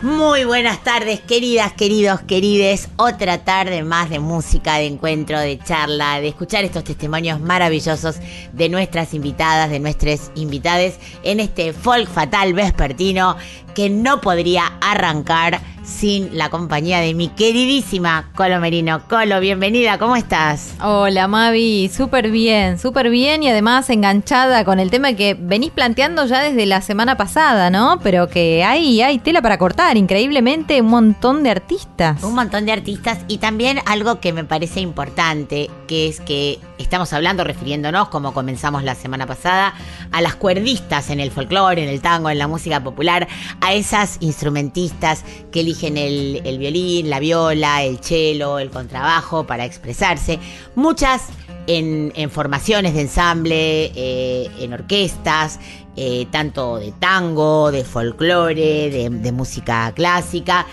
Muy buenas tardes, queridas, queridos, querides. Otra tarde más de música, de encuentro, de charla, de escuchar estos testimonios maravillosos de nuestras invitadas, de nuestros invitades en este folk fatal vespertino que no podría arrancar sin la compañía de mi queridísima Colo Merino. Colo, bienvenida, ¿cómo estás? Hola Mavi, súper bien, súper bien y además enganchada con el tema que venís planteando ya desde la semana pasada, ¿no? Pero que hay, hay tela para cortar, increíblemente un montón de artistas. Un montón de artistas y también algo que me parece importante, que es que estamos hablando, refiriéndonos, como comenzamos la semana pasada, a las cuerdistas en el folclore, en el tango, en la música popular, a esas instrumentistas que eligen el, violín, la viola, el cello, el contrabajo para expresarse. Muchas en, formaciones de ensamble, eh, en orquestas, eh, tanto de tango, de folclore, de música clásica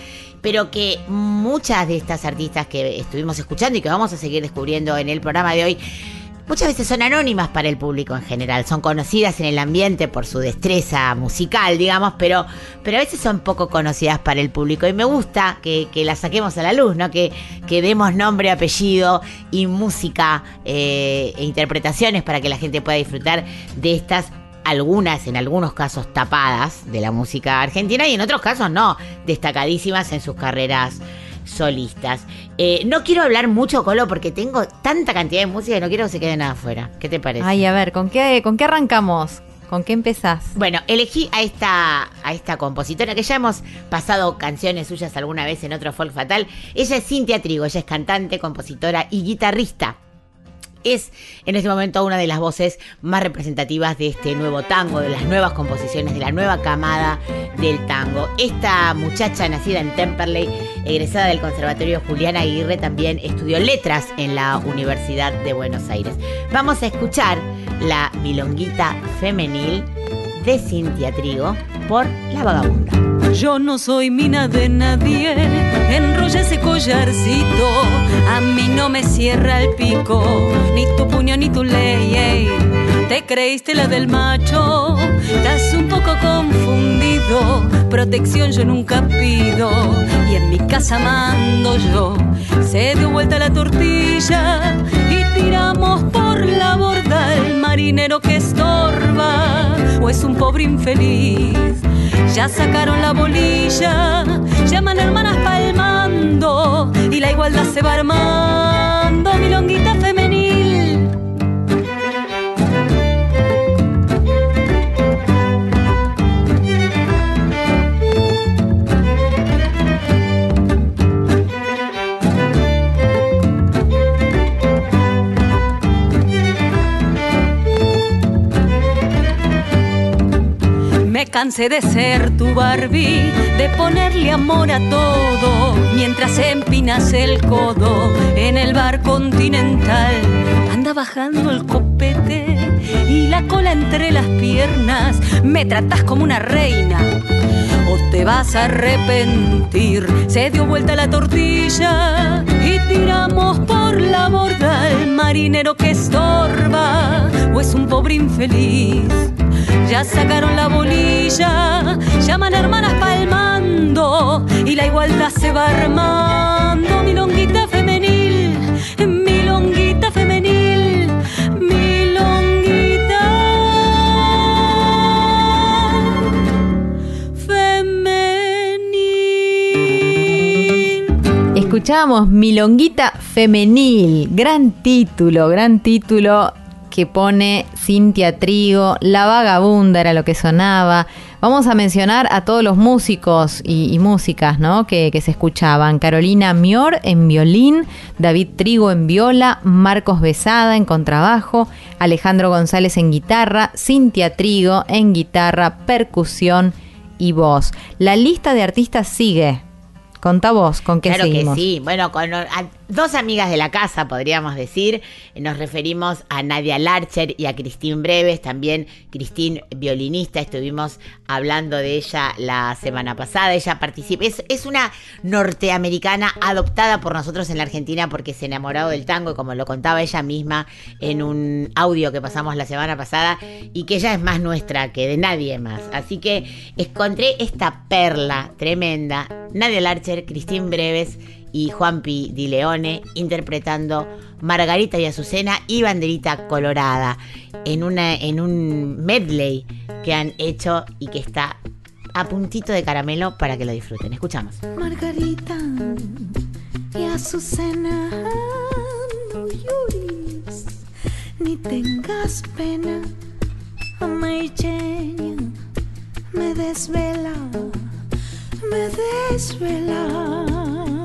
pero que muchas de estas artistas que estuvimos escuchando y que vamos a seguir descubriendo en el programa de hoy, muchas veces son anónimas para el público en general, son conocidas en el ambiente por su destreza musical, digamos, pero, pero a veces son poco conocidas para el público y me gusta que, que las saquemos a la luz, ¿no? Que, que demos nombre, apellido y música eh, e interpretaciones para que la gente pueda disfrutar de estas algunas, en algunos casos, tapadas de la música argentina y en otros casos no, destacadísimas en sus carreras solistas. Eh, no quiero hablar mucho, Colo, porque tengo tanta cantidad de música y no quiero que se quede nada afuera. ¿Qué te parece? Ay, a ver, ¿con qué, con qué arrancamos? ¿Con qué empezás? Bueno, elegí a esta, a esta compositora que ya hemos pasado canciones suyas alguna vez en otro Folk Fatal. Ella es Cintia Trigo, ella es cantante, compositora y guitarrista es en este momento una de las voces más representativas de este nuevo tango, de las nuevas composiciones, de la nueva camada del tango. Esta muchacha nacida en Temperley, egresada del Conservatorio Juliana Aguirre, también estudió letras en la Universidad de Buenos Aires. Vamos a escuchar la milonguita femenil de Cintia Trigo por La Vagabunda. Yo no soy mina de nadie, enrolla ese collarcito, a mí no me cierra el pico, ni tu puño ni tu ley. ey. Te creíste la del macho, estás un poco confundido, protección yo nunca pido, y en mi casa mando yo. Se dio vuelta la tortilla y tiramos por la borda el marinero que estorba, o es un pobre infeliz. Ya sacaron la bolilla, llaman hermanas palmando y la igualdad se va armando, milonguita femenil. Cansé de ser tu Barbie, de ponerle amor a todo, mientras empinas el codo en el bar continental. Anda bajando el copete y la cola entre las piernas, me tratas como una reina. Te vas a arrepentir, se dio vuelta la tortilla y tiramos por la borda el marinero que estorba, o es un pobre infeliz. Ya sacaron la bolilla, llaman hermanas palmando y la igualdad se va armando. Milonguita Escuchábamos Milonguita Femenil, gran título, gran título que pone Cintia Trigo, La Vagabunda era lo que sonaba. Vamos a mencionar a todos los músicos y, músicas ¿no? que, que se escuchaban. Carolina Mior en violín, David Trigo en viola, Marcos Besada en contrabajo, Alejandro González en guitarra, Cintia Trigo en guitarra, percusión y voz. La lista de artistas sigue. Contá vos, ¿con qué Claro seguimos? que sí. Bueno, con dos amigas de la casa, podríamos decir. Nos referimos a Nadia Larcher y a Cristín Breves. También Cristín, violinista. Estuvimos hablando de ella la semana pasada. Ella participa. Es, una norteamericana adoptada por nosotros en la Argentina porque se enamoró del tango, como lo contaba ella misma en un audio que pasamos la semana pasada, y que ella es más nuestra que de nadie más. Así que encontré esta perla tremenda. Nadia Larcher, Cristín Breves y Juanpi Di Leone interpretando Margarita y Azucena y Banderita Colorada en, una, en un medley que han hecho y que está a puntito de caramelo para que lo disfruten. Escuchamos. Margarita y Azucena, no llores, ni tengas pena, Amaicheña, me desvela, me desvela.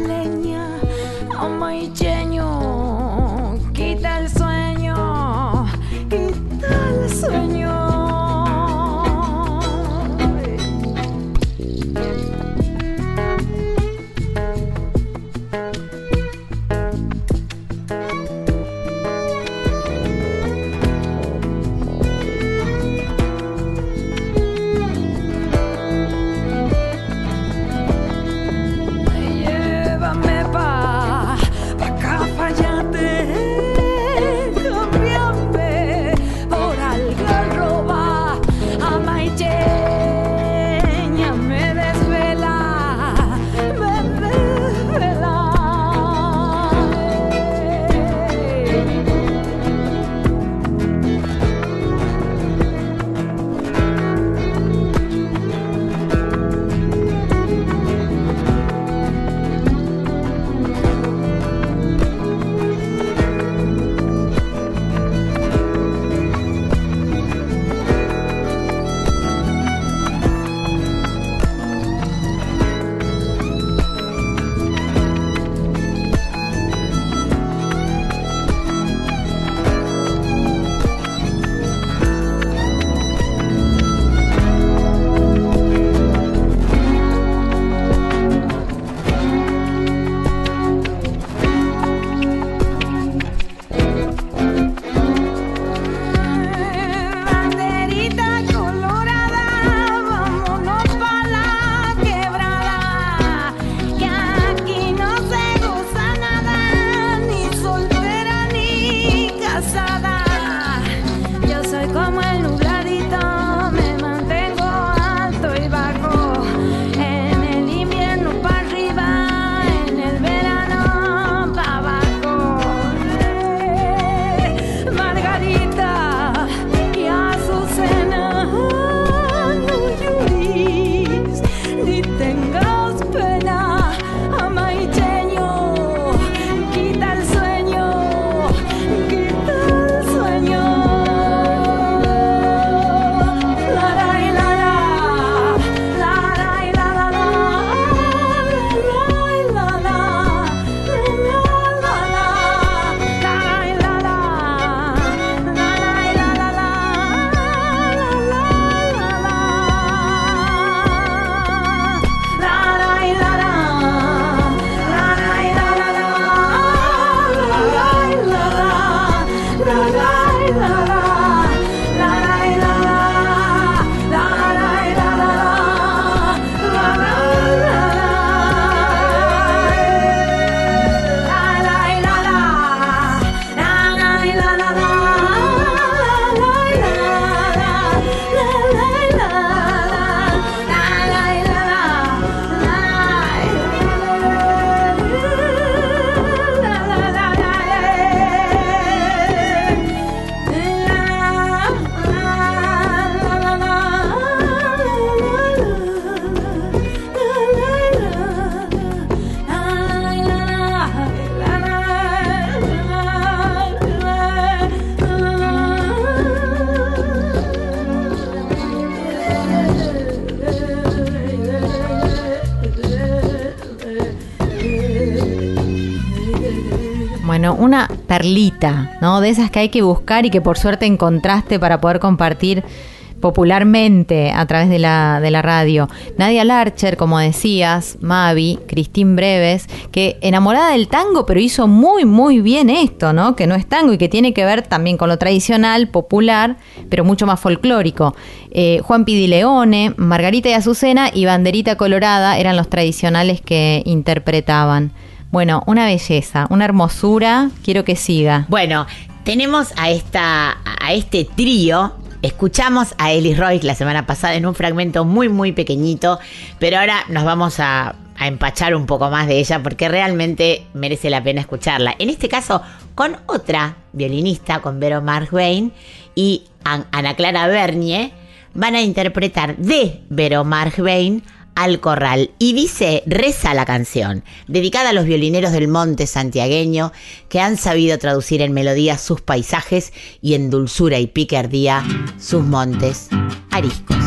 una perlita, ¿no? De esas que hay que buscar y que por suerte encontraste para poder compartir popularmente a través de la, de la radio. Nadia Larcher, como decías, Mavi, Cristín Breves, que enamorada del tango, pero hizo muy, muy bien esto, ¿no? Que no es tango y que tiene que ver también con lo tradicional, popular, pero mucho más folclórico. Eh, Juan Pidileone, Margarita y Azucena y Banderita Colorada eran los tradicionales que interpretaban. Bueno, una belleza, una hermosura, quiero que siga. Bueno, tenemos a esta a este trío. Escuchamos a Ellis Roy la semana pasada en un fragmento muy muy pequeñito, pero ahora nos vamos a, empachar un poco más de ella porque realmente merece la pena escucharla. En este caso con otra violinista, con Vero Margwain y An- Ana Clara Bernie, van a interpretar de Vero Margwain al corral. Y dice, reza la canción, dedicada a los violineros del monte santiagueño que han sabido traducir en melodías sus paisajes y en dulzura y picardía sus montes ariscos.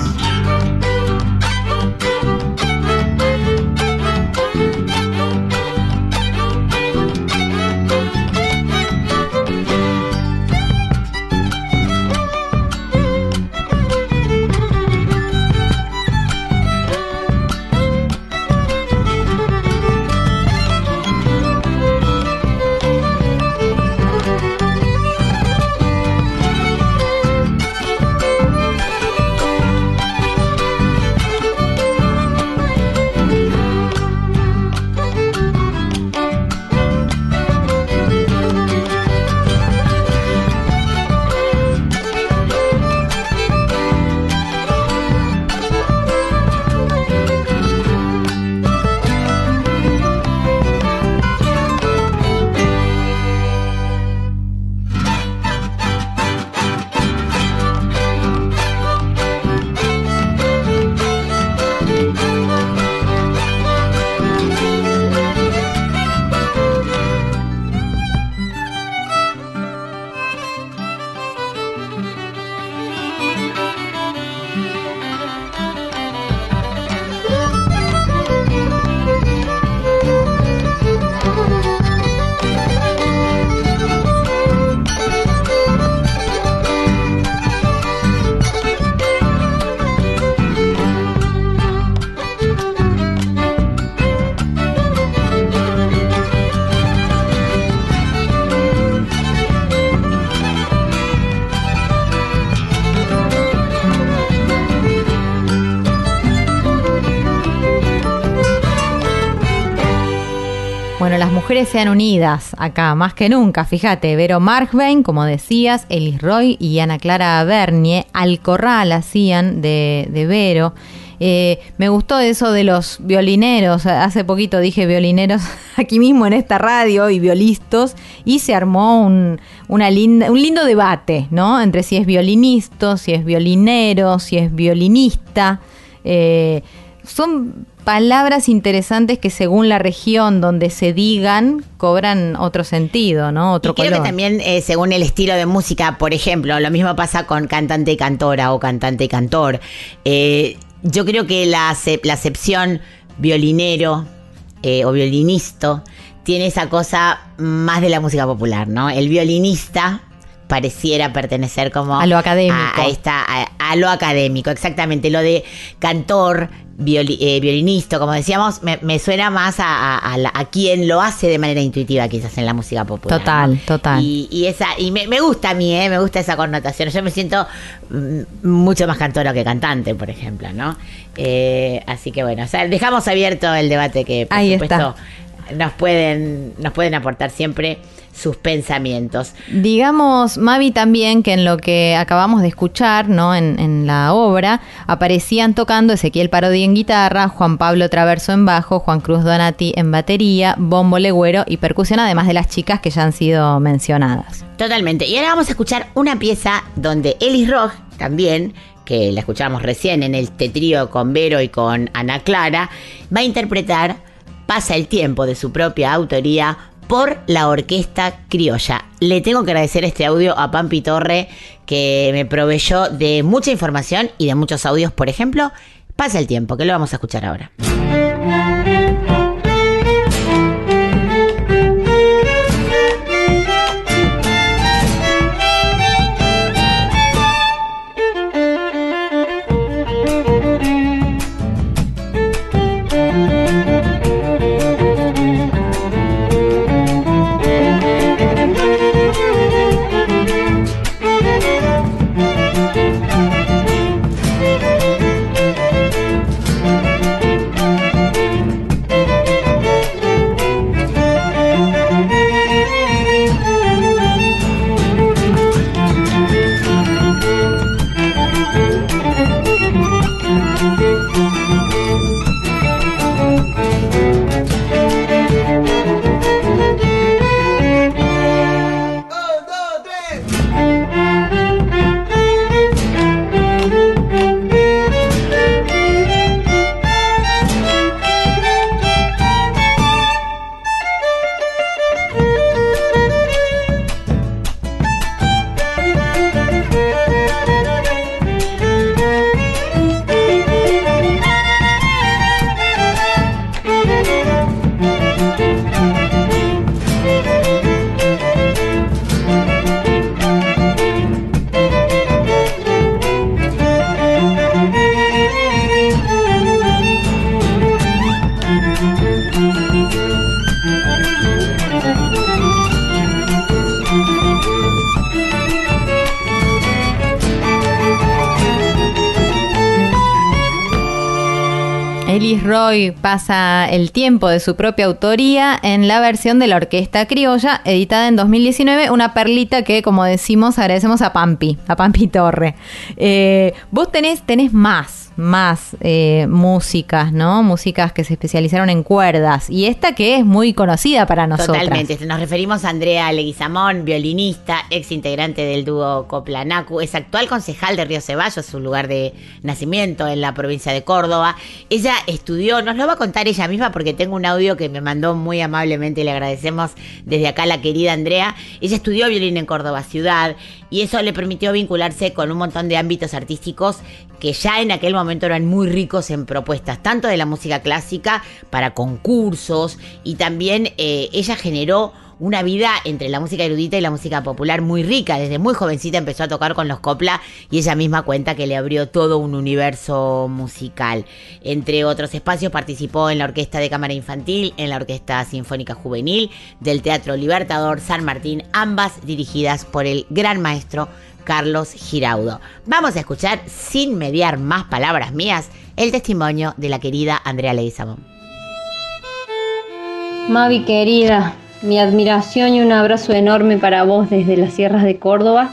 Mujeres sean unidas acá, más que nunca. Fíjate, Vero Markbein, como decías, Elis Roy y Ana Clara Bernie, al corral hacían de, de Vero. Eh, me gustó eso de los violineros. Hace poquito dije violineros aquí mismo en esta radio y violistas. Y se armó un, una linda, un lindo debate, ¿no? Entre si es violinista, si es violinero, si es violinista. Eh, son palabras interesantes que según la región donde se digan cobran otro sentido, ¿no? Otro y creo color. que también eh, según el estilo de música, por ejemplo, lo mismo pasa con cantante y cantora o cantante y cantor. Eh, yo creo que la, la acepción violinero eh, o violinista tiene esa cosa más de la música popular, ¿no? El violinista pareciera pertenecer como A lo académico. a, a esta a, a lo académico exactamente lo de cantor violi- eh, violinista como decíamos me, me suena más a, a- a la- a quien lo hace de manera intuitiva quizás en la música popular Total, ¿no? total. y, y esa y me, me gusta a mí ¿eh? me gusta esa connotación yo me siento mm, mucho más cantora que cantante por ejemplo no Eh, así que bueno o sea, dejamos abierto el debate que por Ahí supuesto nos pueden nos pueden aportar siempre sus pensamientos Digamos, Mavi, también que en lo que acabamos de escuchar, ¿no? En, en la obra, aparecían tocando Ezequiel Parodi en guitarra, Juan Pablo Traverso en bajo, Juan Cruz Donati en batería, bombo legüero y percusión, además de las chicas que ya han sido mencionadas. Totalmente. Y ahora vamos a escuchar una pieza donde Elis Rock también, que la escuchamos recién en el tetrío con Vero y con Ana Clara, va a interpretar Pasa el tiempo de su propia autoría por la orquesta criolla. Le tengo que agradecer este audio a Pampi Torre que me proveyó de mucha información y de muchos audios, por ejemplo, Pasa el tiempo, que lo vamos a escuchar ahora. Pasa el tiempo de su propia autoría en la versión de la Orquesta Criolla, editada en 2019, una perlita que, como decimos, agradecemos a Pampi, a Pampi Torre. Eh, vos tenés, tenés más, más eh, músicas, ¿no? Músicas que se especializaron en cuerdas, y esta que es muy conocida para nosotros. Totalmente. Nos referimos a Andrea Leguizamón, violinista, ex integrante del dúo Coplanacu, es actual concejal de Río Ceballos, su lugar de nacimiento en la provincia de Córdoba. Ella estudió, nos lo va a contar ella misma porque tengo un audio que me mandó muy amablemente y le agradecemos desde acá a la querida Andrea. Ella estudió violín en Córdoba ciudad y eso le permitió vincularse con un montón de ámbitos artísticos que ya en aquel momento eran muy ricos en propuestas, tanto de la música clásica para concursos y también eh, ella generó una vida entre la música erudita y la música popular muy rica. Desde muy jovencita empezó a tocar con los copla y ella misma cuenta que le abrió todo un universo musical. Entre otros espacios participó en la Orquesta de Cámara Infantil, en la Orquesta Sinfónica Juvenil del Teatro Libertador San Martín, ambas dirigidas por el gran maestro Carlos Giraudo. Vamos a escuchar, sin mediar más palabras mías, el testimonio de la querida Andrea Leguizamón. Mavi querida, mi admiración y un abrazo enorme para vos desde las sierras de Córdoba.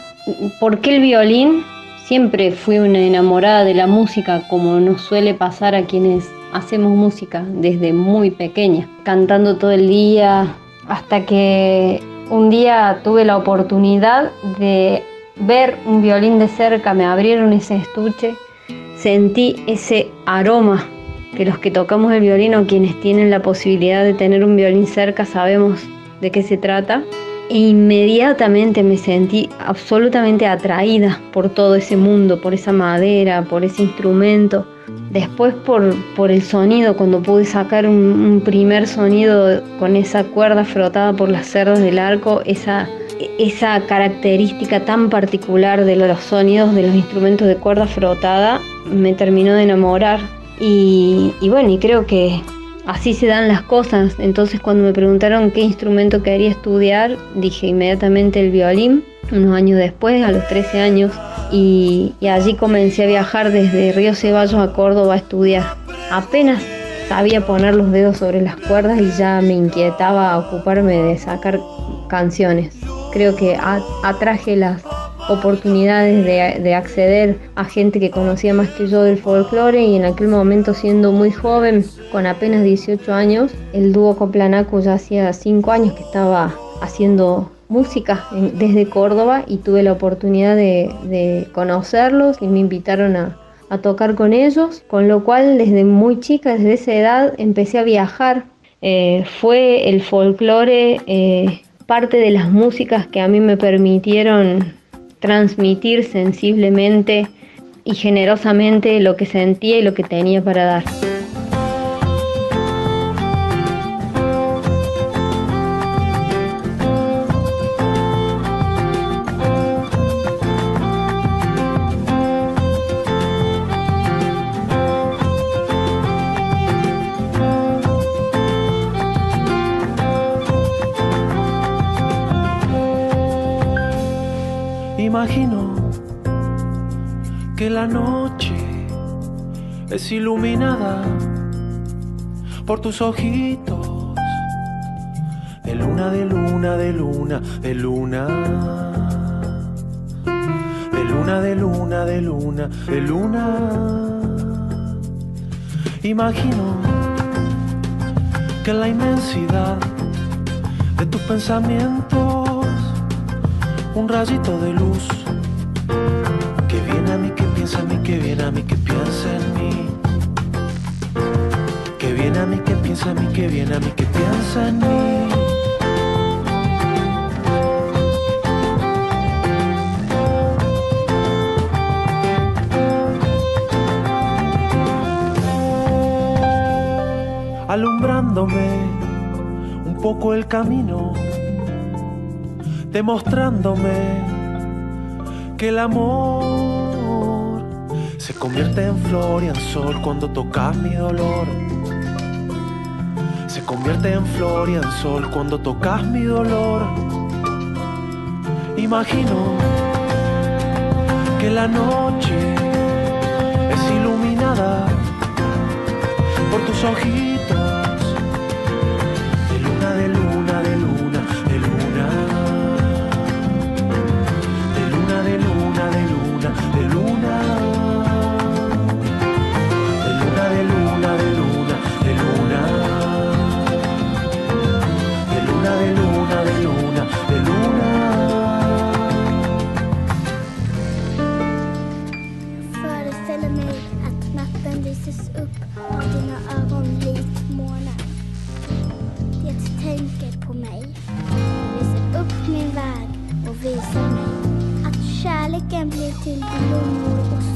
¿Por qué el violín? Siempre fui una enamorada de la música, como nos suele pasar a quienes hacemos música desde muy pequeña, cantando todo el día, hasta que un día tuve la oportunidad de ver un violín de cerca, me abrieron ese estuche, sentí ese aroma que los que tocamos el violín o quienes tienen la posibilidad de tener un violín cerca sabemos de qué se trata. E inmediatamente me sentí absolutamente atraída por todo ese mundo, por esa madera, por ese instrumento. Después por, por el sonido, cuando pude sacar un, primer sonido con esa cuerda frotada por las cerdas del arco, esa, esa característica tan particular de los sonidos de los instrumentos de cuerda frotada me terminó de enamorar. Y, y bueno, y creo que así se dan las cosas. Entonces cuando me preguntaron qué instrumento quería estudiar, dije inmediatamente el violín, unos años después, a los 13 años, y, allí comencé a viajar desde Río Ceballos a Córdoba a estudiar. Apenas sabía poner los dedos sobre las cuerdas y ya me inquietaba ocuparme de sacar canciones. Creo que atraje las oportunidades de, de acceder a gente que conocía más que yo del folclore y en aquel momento siendo muy joven, con apenas 18 años, el dúo Coplanaco ya hacía 5 años que estaba haciendo música en- desde Córdoba y tuve la oportunidad de, de conocerlos y me invitaron a, a tocar con ellos, con lo cual desde muy chica, desde esa edad, empecé a viajar. Eh, fue el folclore eh, parte de las músicas que a mí me permitieron transmitir sensiblemente y generosamente lo que sentía y lo que tenía para dar. La noche es iluminada por tus ojitos de luna, de luna, de luna, de luna. De luna, de luna, de luna, de luna. Imagino que la inmensidad de tus pensamientos un rayito de luz que viene a mí, que viene a mí, que piensa en mí. Que viene a mí, que piensa a mí, que viene a mí, que piensa en mí. Alumbrándome un poco el camino demostrándome que el amor convierte en flor y en sol cuando tocas mi dolor. Se convierte en flor y en sol cuando tocas mi dolor. Imagino que la noche es iluminada por tus ojitos.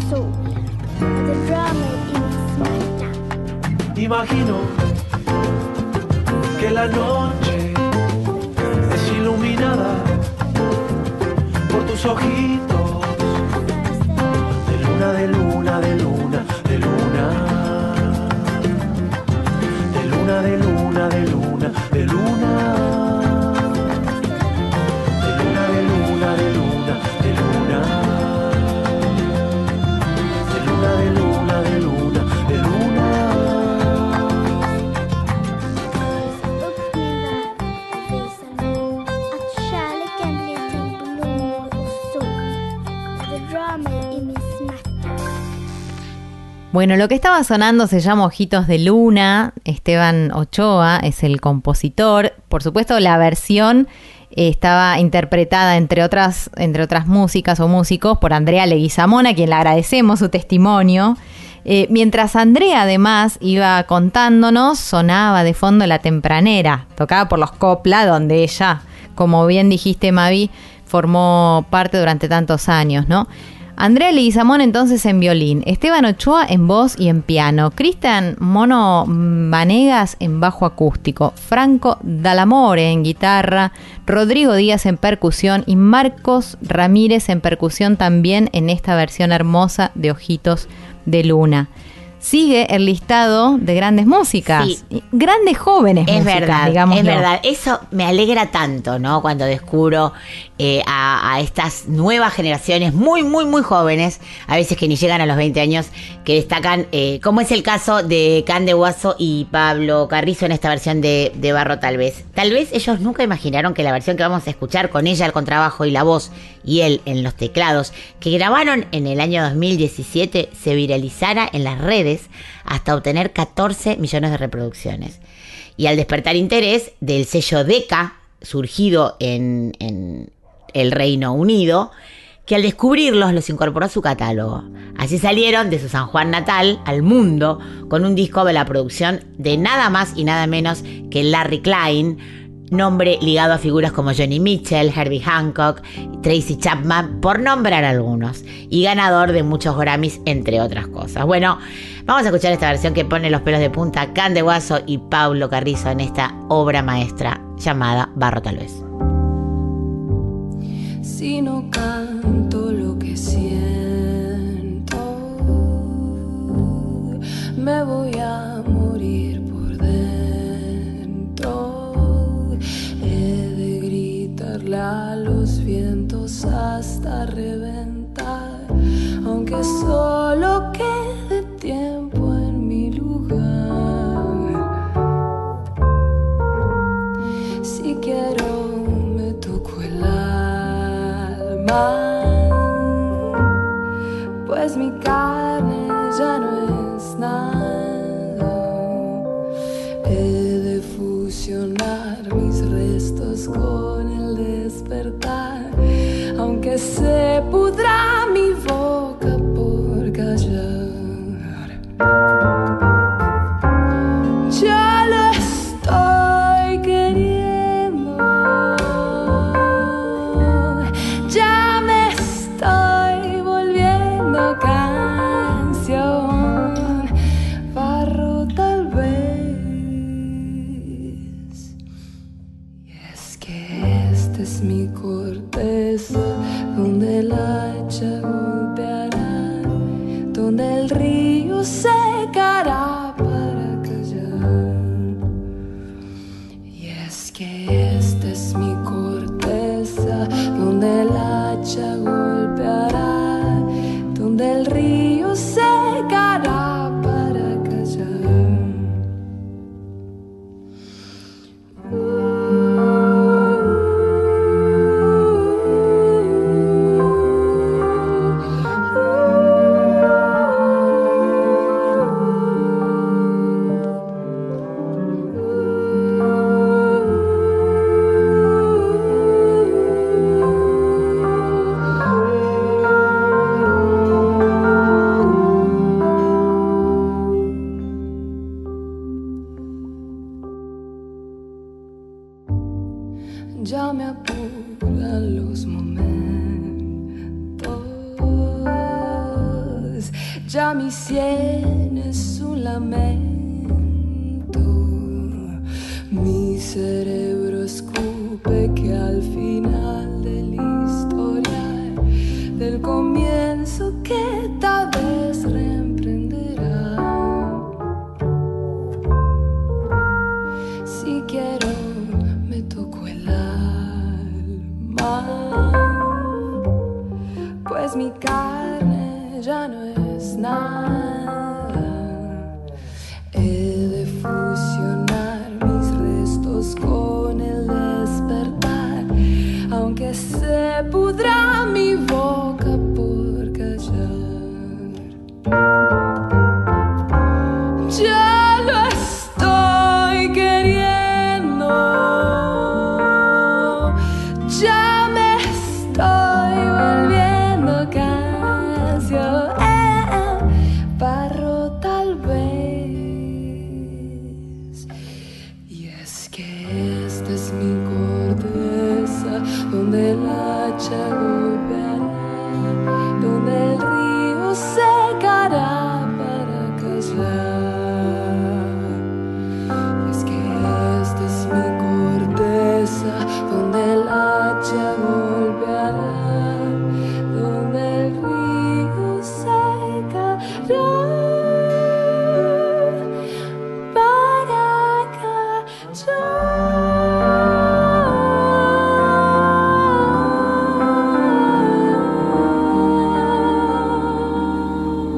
Sol. Imagino que la noche es iluminada por tus ojitos. De luna, de luna, de luna, Bueno, lo que estaba sonando se llama Ojitos de Luna. Esteban Ochoa es el compositor. Por supuesto, la versión eh, estaba interpretada, entre otras, entre otras músicas o músicos, por Andrea Leguizamón, a quien le agradecemos su testimonio. Eh, mientras Andrea además iba contándonos, sonaba de fondo La Tempranera, tocada por los Copla, donde ella, como bien dijiste Mavi, formó parte durante tantos años, ¿no? Andrea Leguizamón entonces en violín, Esteban Ochoa en voz y en piano, Cristian Mono Vanegas en bajo acústico, Franco Dalamore en guitarra, Rodrigo Díaz en percusión y Marcos Ramírez en percusión también en esta versión hermosa de Ojitos de Luna. Sigue el listado de grandes músicas, Sí. y grandes jóvenes Es músicas, verdad, digámoslo. es verdad. Eso me alegra tanto, ¿no? Cuando descubro eh, a, estas nuevas generaciones muy, muy, muy jóvenes, a veces que ni llegan a los 20 años, que destacan, eh, como es el caso de Cande Guaso y Pablo Carrizo en esta versión de, Barro, tal vez. Tal vez ellos nunca imaginaron que la versión que vamos a escuchar con ella al contrabajo y la voz y él en los teclados, que grabaron en el año 2017, se viralizara en las redes hasta obtener 14 millones de reproducciones. Y al despertar interés del sello Deca, surgido en el Reino Unido, que al descubrirlos los incorporó a su catálogo. Así salieron de su San Juan natal al mundo con un disco de la producción de nada más y nada menos que Larry Klein, nombre ligado a figuras como Johnny Mitchell, Herbie Hancock, Tracy Chapman, por nombrar algunos, y ganador de muchos Grammys, entre otras cosas. Bueno, vamos a escuchar esta versión que pone los pelos de punta Can de Guaso y Pablo Carrizo en esta obra maestra llamada Barro tal vez. Si no canto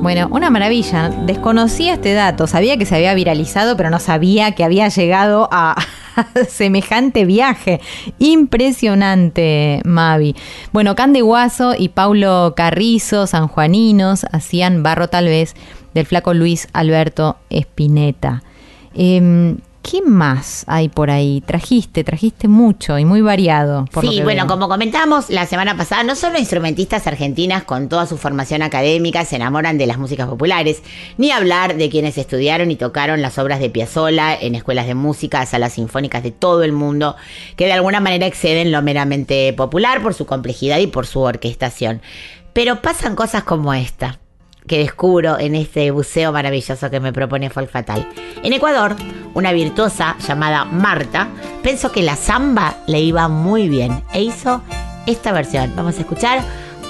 Bueno, una maravilla. Desconocía este dato. Sabía que se había viralizado, pero no sabía que había llegado a semejante viaje. Impresionante, Mavi. Bueno, Cande Guaso y Paulo Carrizo, sanjuaninos, hacían barro tal vez del flaco Luis Alberto Espineta. Em, ¿Qué más hay por ahí? Trajiste, trajiste mucho y muy variado. por Sí, bueno, veo. como comentamos la semana pasada, no solo instrumentistas argentinas con toda su formación académica se enamoran de las músicas populares, ni hablar de quienes estudiaron y tocaron las obras de Piazzolla en escuelas de música, salas sinfónicas de todo el mundo, que de alguna manera exceden lo meramente popular por su complejidad y por su orquestación. Pero pasan cosas como esta que descubro en este buceo maravilloso que me propone Folk Fatal. En Ecuador, una virtuosa llamada Marta pensó que la samba le iba muy bien e hizo esta versión. Vamos a escuchar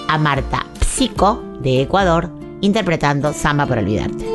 a Marta Psico de Ecuador interpretando Samba por olvidarte.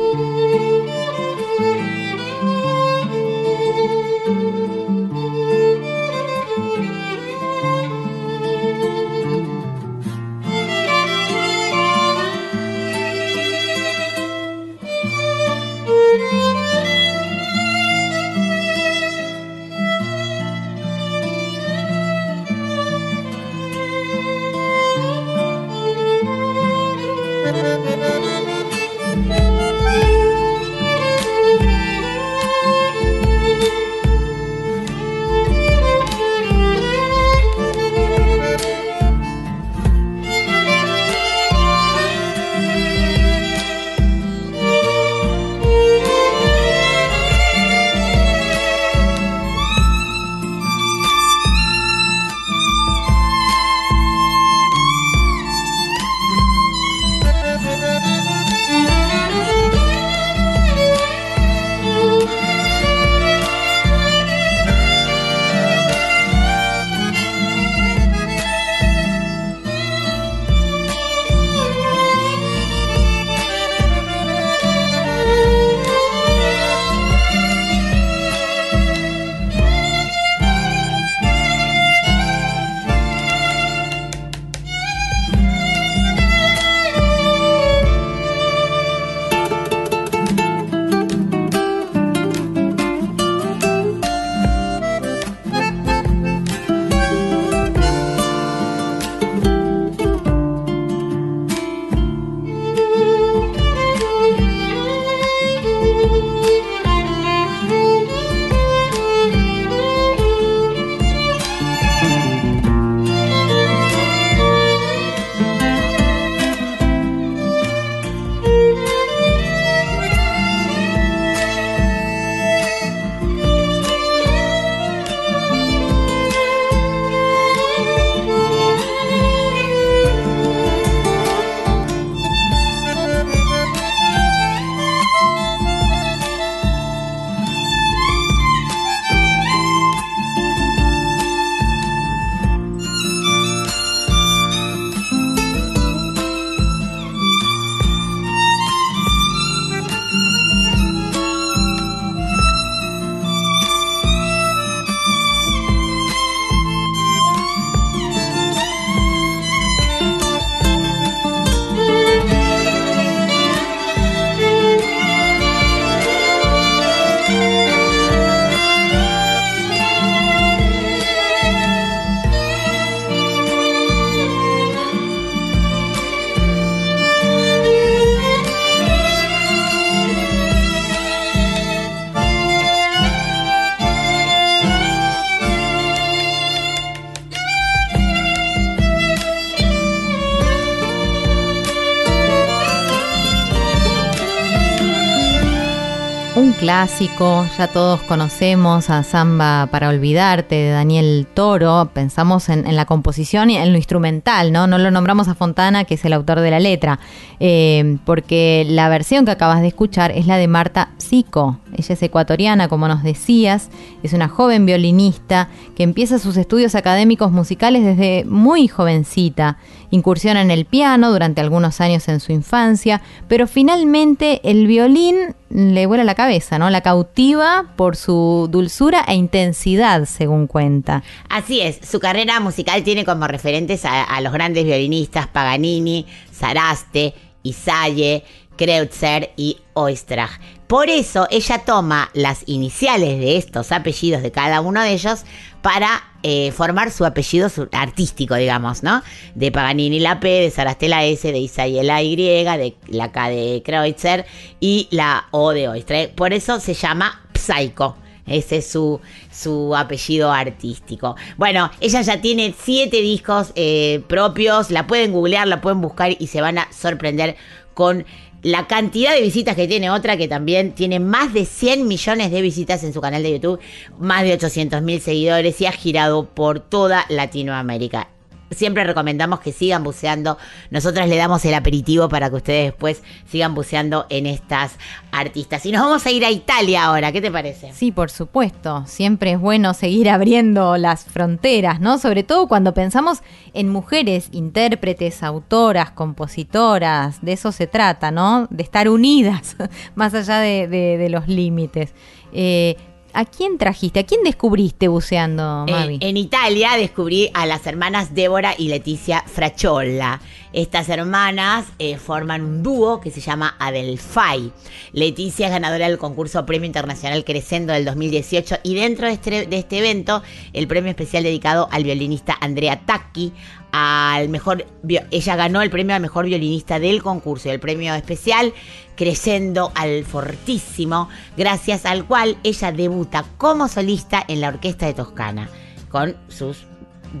Clásico, ya todos conocemos a Samba para olvidarte de Daniel Toro, pensamos en, la composición y en lo instrumental, ¿no? No lo nombramos a Fontana, que es el autor de la letra, eh, porque la versión que acabas de escuchar es la de Marta Psico. Ella es ecuatoriana, como nos decías, es una joven violinista que empieza sus estudios académicos musicales desde muy jovencita. Incursiona en el piano durante algunos años en su infancia, pero finalmente el violín le vuela la cabeza, ¿no? La cautiva por su dulzura e intensidad, según cuenta. Así es, su carrera musical tiene como referentes a, los grandes violinistas Paganini, Saraste, Isaye, Kreutzer y Oistrach. Por eso ella toma las iniciales de estos apellidos de cada uno de ellos para eh, formar su apellido artístico, digamos, ¿no? De Paganini la P, de Saraste la S, de Isaye la Y, de la K de Kreutzer y la O de Oistrach. Por eso se llama Psycho. Ese es su, su apellido artístico. Bueno, ella ya tiene siete discos eh, propios. La pueden googlear, la pueden buscar y se van a sorprender con la cantidad de visitas que tiene otra que también tiene más de 100 millones de visitas en su canal de YouTube, más de 800 mil seguidores y ha girado por toda Latinoamérica. Siempre recomendamos que sigan buceando. Nosotros le damos el aperitivo para que ustedes después sigan buceando en estas artistas. Y nos vamos a ir a Italia ahora. ¿Qué te parece? Sí, por supuesto. Siempre es bueno seguir abriendo las fronteras, ¿no? Sobre todo cuando pensamos en mujeres, intérpretes, autoras, compositoras. De eso se trata, ¿no? De estar unidas, más allá de los límites. Eh, ¿A quién trajiste? ¿A quién descubriste buceando, Eh, Mavi? en Italia descubrí a las hermanas Débora y Leticia Fraciolla. Estas hermanas eh, forman un dúo que se llama Adelfai. Leticia es ganadora del concurso Premio Internacional Crescendo del 2018 y dentro de este, de este evento el premio especial dedicado al violinista Andrea Tacchi, al mejor ella ganó el premio al mejor violinista del concurso y el premio especial Crescendo al Fortísimo, gracias al cual ella debuta como solista en la Orquesta de Toscana con sus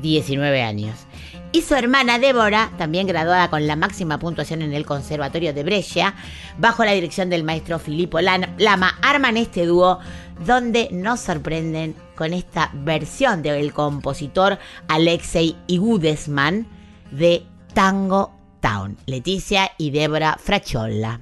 19 años. Y su hermana Débora, también graduada con la máxima puntuación en el Conservatorio de Brescia, bajo la dirección del maestro Filippo Lama, arman este dúo donde nos sorprenden con esta versión del compositor Alexei Igudesman de Tango Town, Leticia y Débora Fraciolla.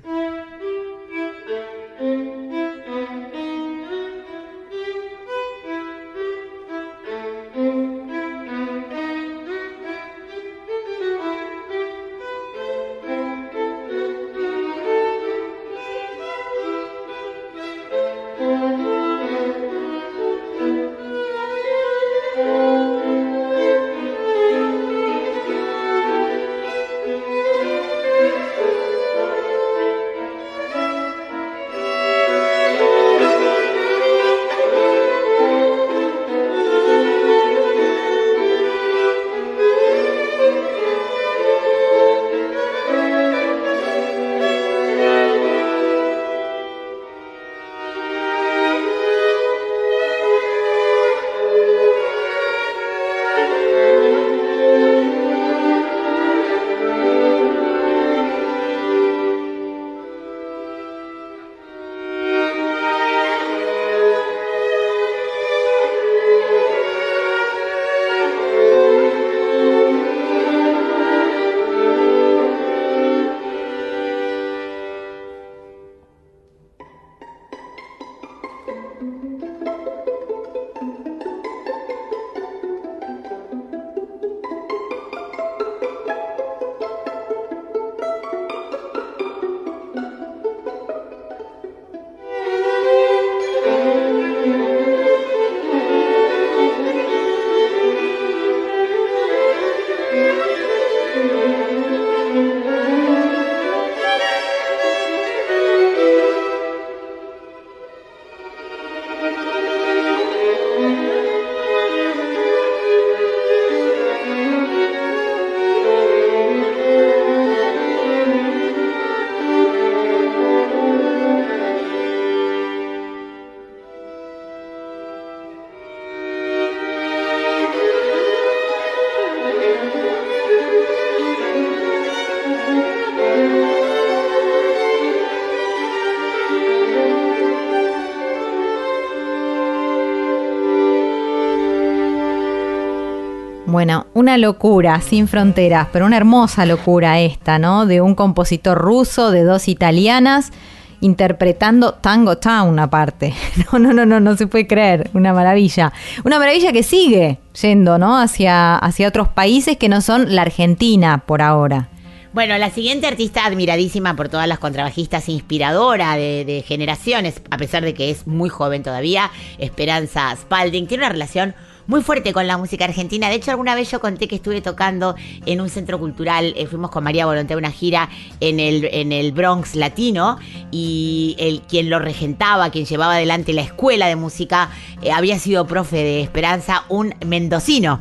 Bueno, una locura sin fronteras, pero una hermosa locura esta, ¿no? De un compositor ruso, de dos italianas, interpretando Tango Town aparte. No, no, no, no, no se puede creer. Una maravilla. Una maravilla que sigue yendo, ¿no? Hacia, hacia otros países que no son la Argentina por ahora. Bueno, la siguiente artista admiradísima por todas las contrabajistas, inspiradora de, de generaciones, a pesar de que es muy joven todavía, Esperanza Spalding, tiene una relación muy fuerte con la música argentina. De hecho, alguna vez yo conté que estuve tocando en un centro cultural, eh, fuimos con María Volonté a una gira en el, en el Bronx Latino y el, quien lo regentaba, quien llevaba adelante la escuela de música, eh, había sido profe de Esperanza, un mendocino.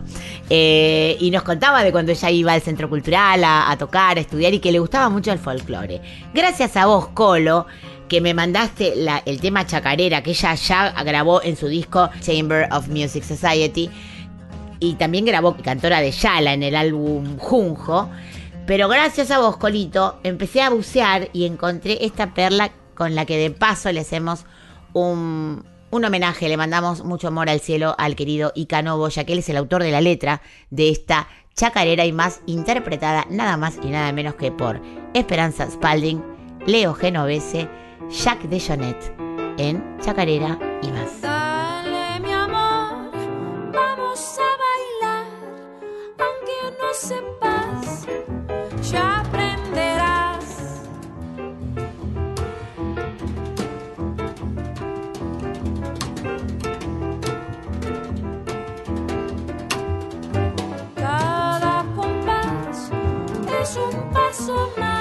Eh, y nos contaba de cuando ella iba al centro cultural a, a tocar, a estudiar y que le gustaba mucho el folclore. Gracias a vos, Colo, que me mandaste el tema Chacarera, que ella ya grabó en su disco Chamber of Music Society. Y también grabó Cantora de Yala en el álbum Junjo. Pero gracias a vos, Colito, empecé a bucear y encontré esta perla con la que de paso le hacemos un, un homenaje. Le mandamos mucho amor al cielo al querido Icano ya que él es el autor de la letra de esta chacarera y más interpretada nada más y nada menos que por Esperanza Spalding, Leo Genovese, Jacques Dejonet en Chacarera y más. Dale, mi amor, vamos a bailar, aunque no sepas, ya aprenderás. Cada compás es un paso más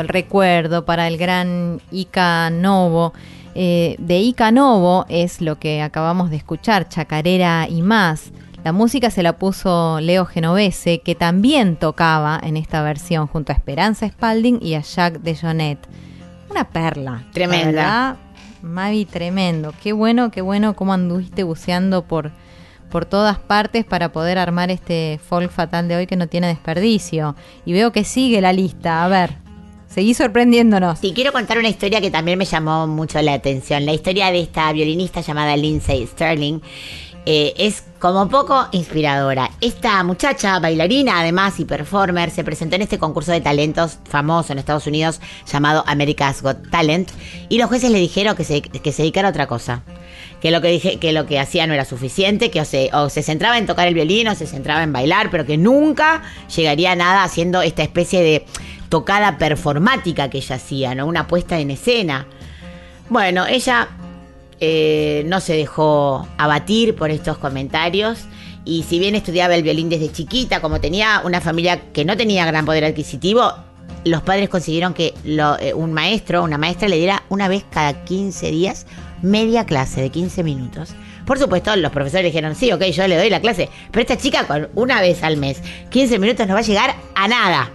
el recuerdo para el gran Ica Novo. Eh, de Ica Novo es lo que acabamos de escuchar, Chacarera y más. La música se la puso Leo Genovese, que también tocaba en esta versión junto a Esperanza Spalding y a Jacques de Jonet. Una perla. Tremenda. Verdad, Mavi, tremendo. Qué bueno, qué bueno cómo anduviste buceando por, por todas partes para poder armar este folk fatal de hoy que no tiene desperdicio. Y veo que sigue la lista. A ver, seguí sorprendiéndonos. Sí, quiero contar una historia que también me llamó mucho la atención. La historia de esta violinista llamada Lindsay Sterling eh, es como poco inspiradora. Esta muchacha, bailarina además y performer, se presentó en este concurso de talentos famoso en Estados Unidos llamado America's Got Talent y los jueces le dijeron que se, que se dedicara a otra cosa. Que lo que, dije, que lo que hacía no era suficiente, que o se, o se centraba en tocar el violín o se centraba en bailar, pero que nunca llegaría a nada haciendo esta especie de tocada performática que ella hacía, ¿no? Una puesta en escena. Bueno, ella eh, no se dejó abatir por estos comentarios y si bien estudiaba el violín desde chiquita, como tenía una familia que no tenía gran poder adquisitivo, los padres consiguieron que lo- eh, un maestro, una maestra le diera una vez cada 15 días media clase de 15 minutos. Por supuesto, los profesores dijeron, sí, ok, yo le doy la clase, pero esta chica con una vez al mes, 15 minutos no va a llegar a nada.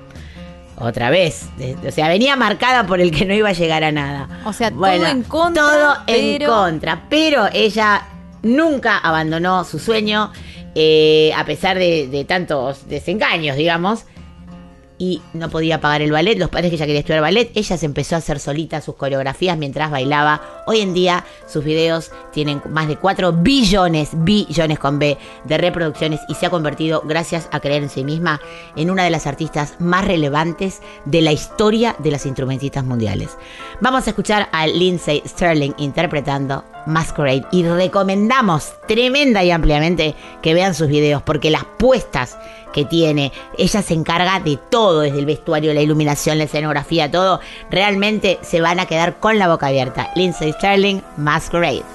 Otra vez, o sea, venía marcada por el que no iba a llegar a nada. O sea, todo en contra, Todo en pero- contra, pero ella nunca abandonó su sueño, eh, a pesar de, de tantos desengaños, digamos. Y no podía pagar el ballet, los padres que ella quería estudiar ballet, ella se empezó a hacer solita sus coreografías mientras bailaba. Hoy en día sus videos tienen más de 4 billones, billones con B, de reproducciones y se ha convertido, gracias a creer en sí misma, en una de las artistas más relevantes de la historia de las instrumentistas mundiales. Vamos a escuchar a Lindsay Sterling interpretando Masquerade y recomendamos tremenda y ampliamente que vean sus videos porque las puestas que tiene, ella se encarga de todo, desde el vestuario, la iluminación, la escenografía, todo, realmente se van a quedar con la boca abierta. Lindsay Sterling, Masquerade.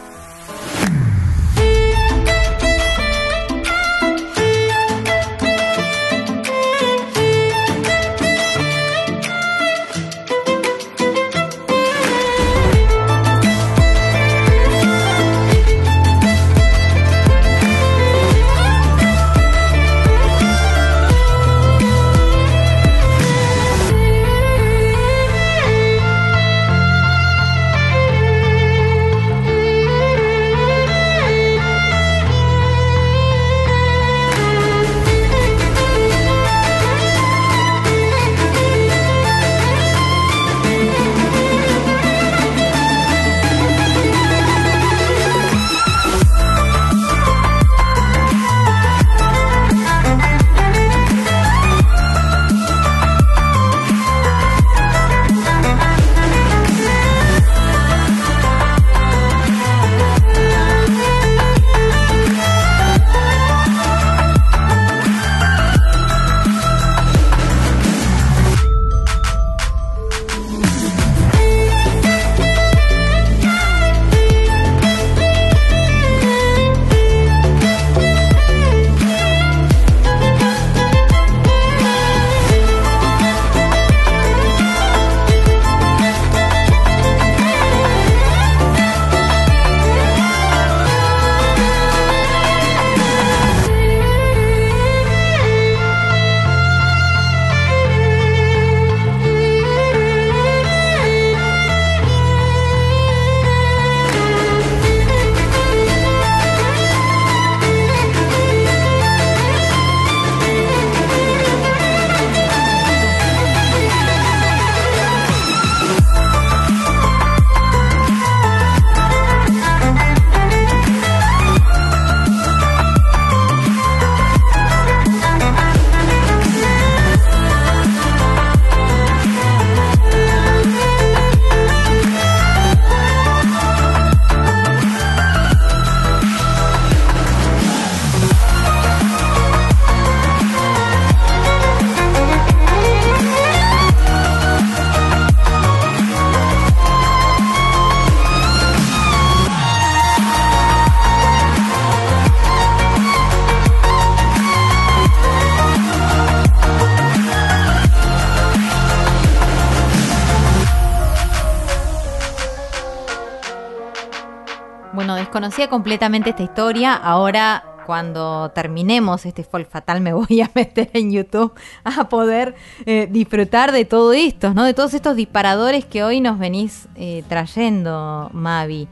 Completamente esta historia. Ahora, cuando terminemos este folk fatal, me voy a meter en YouTube a poder eh, disfrutar de todo esto, ¿no? De todos estos disparadores que hoy nos venís eh, trayendo, Mavi.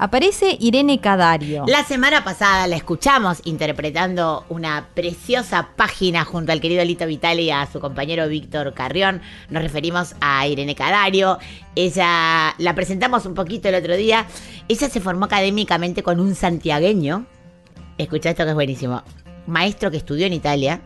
Aparece Irene Cadario. La semana pasada la escuchamos interpretando una preciosa página junto al querido Lito Vitale y a su compañero Víctor Carrión. Nos referimos a Irene Cadario. Ella la presentamos un poquito el otro día. Ella se formó académicamente con un santiagueño. Escucha esto que es buenísimo. Maestro que estudió en Italia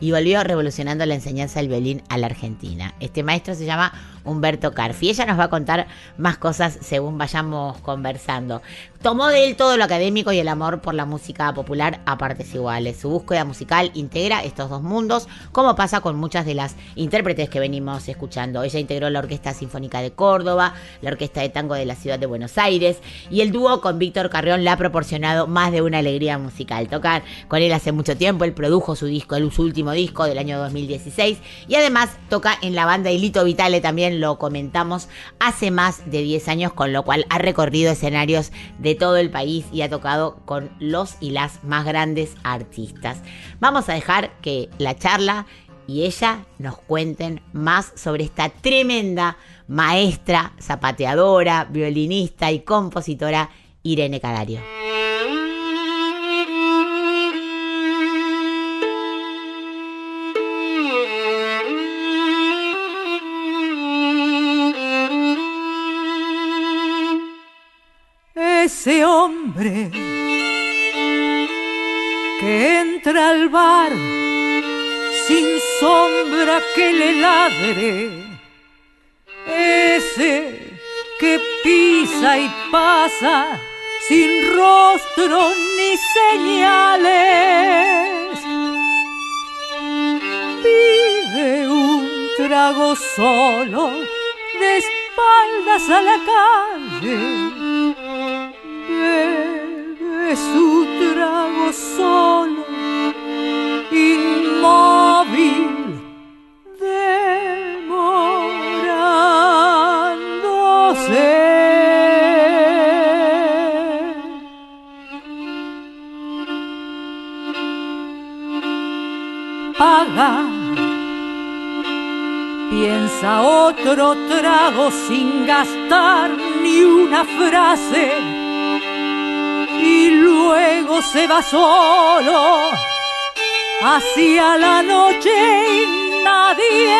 y volvió revolucionando la enseñanza del violín a la Argentina. Este maestro se llama Humberto Carfi. Ella nos va a contar más cosas según vayamos conversando. Tomó de él todo lo académico y el amor por la música popular a partes iguales. Su búsqueda musical integra estos dos mundos, como pasa con muchas de las intérpretes que venimos escuchando. Ella integró la Orquesta Sinfónica de Córdoba, la Orquesta de Tango de la Ciudad de Buenos Aires y el dúo con Víctor Carrión le ha proporcionado más de una alegría musical. Tocar con él hace mucho tiempo, él produjo su disco, su último disco del año 2016 y además toca en la banda Hilito Vitale, también lo comentamos, hace más de 10 años, con lo cual ha recorrido escenarios de todo el país y ha tocado con los y las más grandes artistas. Vamos a dejar que la charla y ella nos cuenten más sobre esta tremenda maestra, zapateadora, violinista y compositora Irene Cadario. Ese hombre que entra al bar sin sombra que le ladre, ese que pisa y pasa sin rostro ni señales, pide un trago solo de espaldas a la calle bebe su trago solo, inmóvil. Paga, piensa otro trago sin gastar ni una frase y luego se va solo hacia la noche y nadie.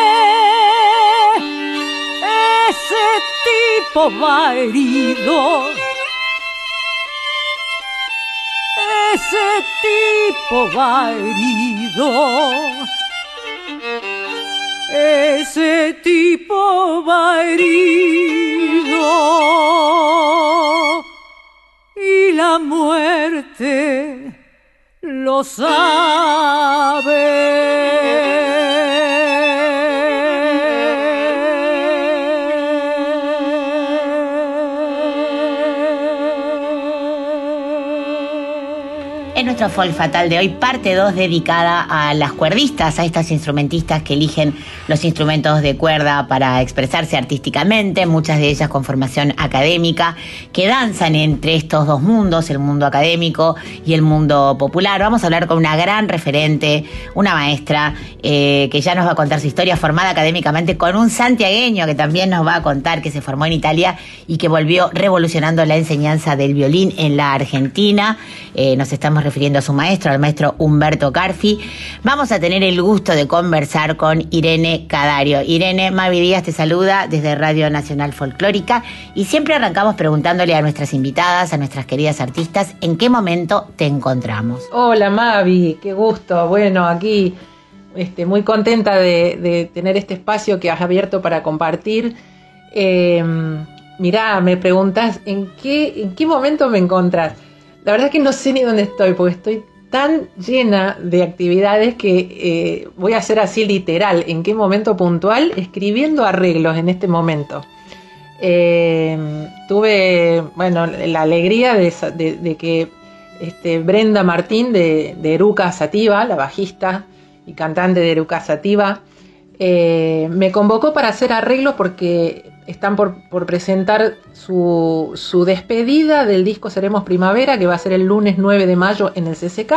Ese tipo va herido. Ese tipo va herido. Ese tipo va herido la muerte lo sabe. Nuestro fatal de hoy, parte 2 dedicada a las cuerdistas, a estas instrumentistas que eligen los instrumentos de cuerda para expresarse artísticamente, muchas de ellas con formación académica, que danzan entre estos dos mundos, el mundo académico y el mundo popular. Vamos a hablar con una gran referente, una maestra, eh, que ya nos va a contar su historia formada académicamente con un santiagueño que también nos va a contar que se formó en Italia y que volvió revolucionando la enseñanza del violín en la Argentina. Eh, nos estamos refiriendo a su maestro, al maestro Humberto Carfi. Vamos a tener el gusto de conversar con Irene Cadario. Irene, Mavi Díaz te saluda desde Radio Nacional Folclórica y siempre arrancamos preguntándole a nuestras invitadas, a nuestras queridas artistas, en qué momento te encontramos. Hola Mavi, qué gusto. Bueno, aquí este, muy contenta de, tener este espacio que has abierto para compartir. Eh, mirá, me preguntas ¿en qué, en qué momento me encontrás. La verdad es que no sé ni dónde estoy, porque estoy tan llena de actividades que eh, voy a hacer así literal, en qué momento puntual, escribiendo arreglos en este momento. Eh, tuve, bueno, la alegría de, que este, Brenda Martín de, de Eruca Sativa, la bajista y cantante de Eruca Sativa, eh, me convocó para hacer arreglos porque están por, por presentar su, su despedida del disco Seremos Primavera, que va a ser el lunes 9 de mayo en el CCK.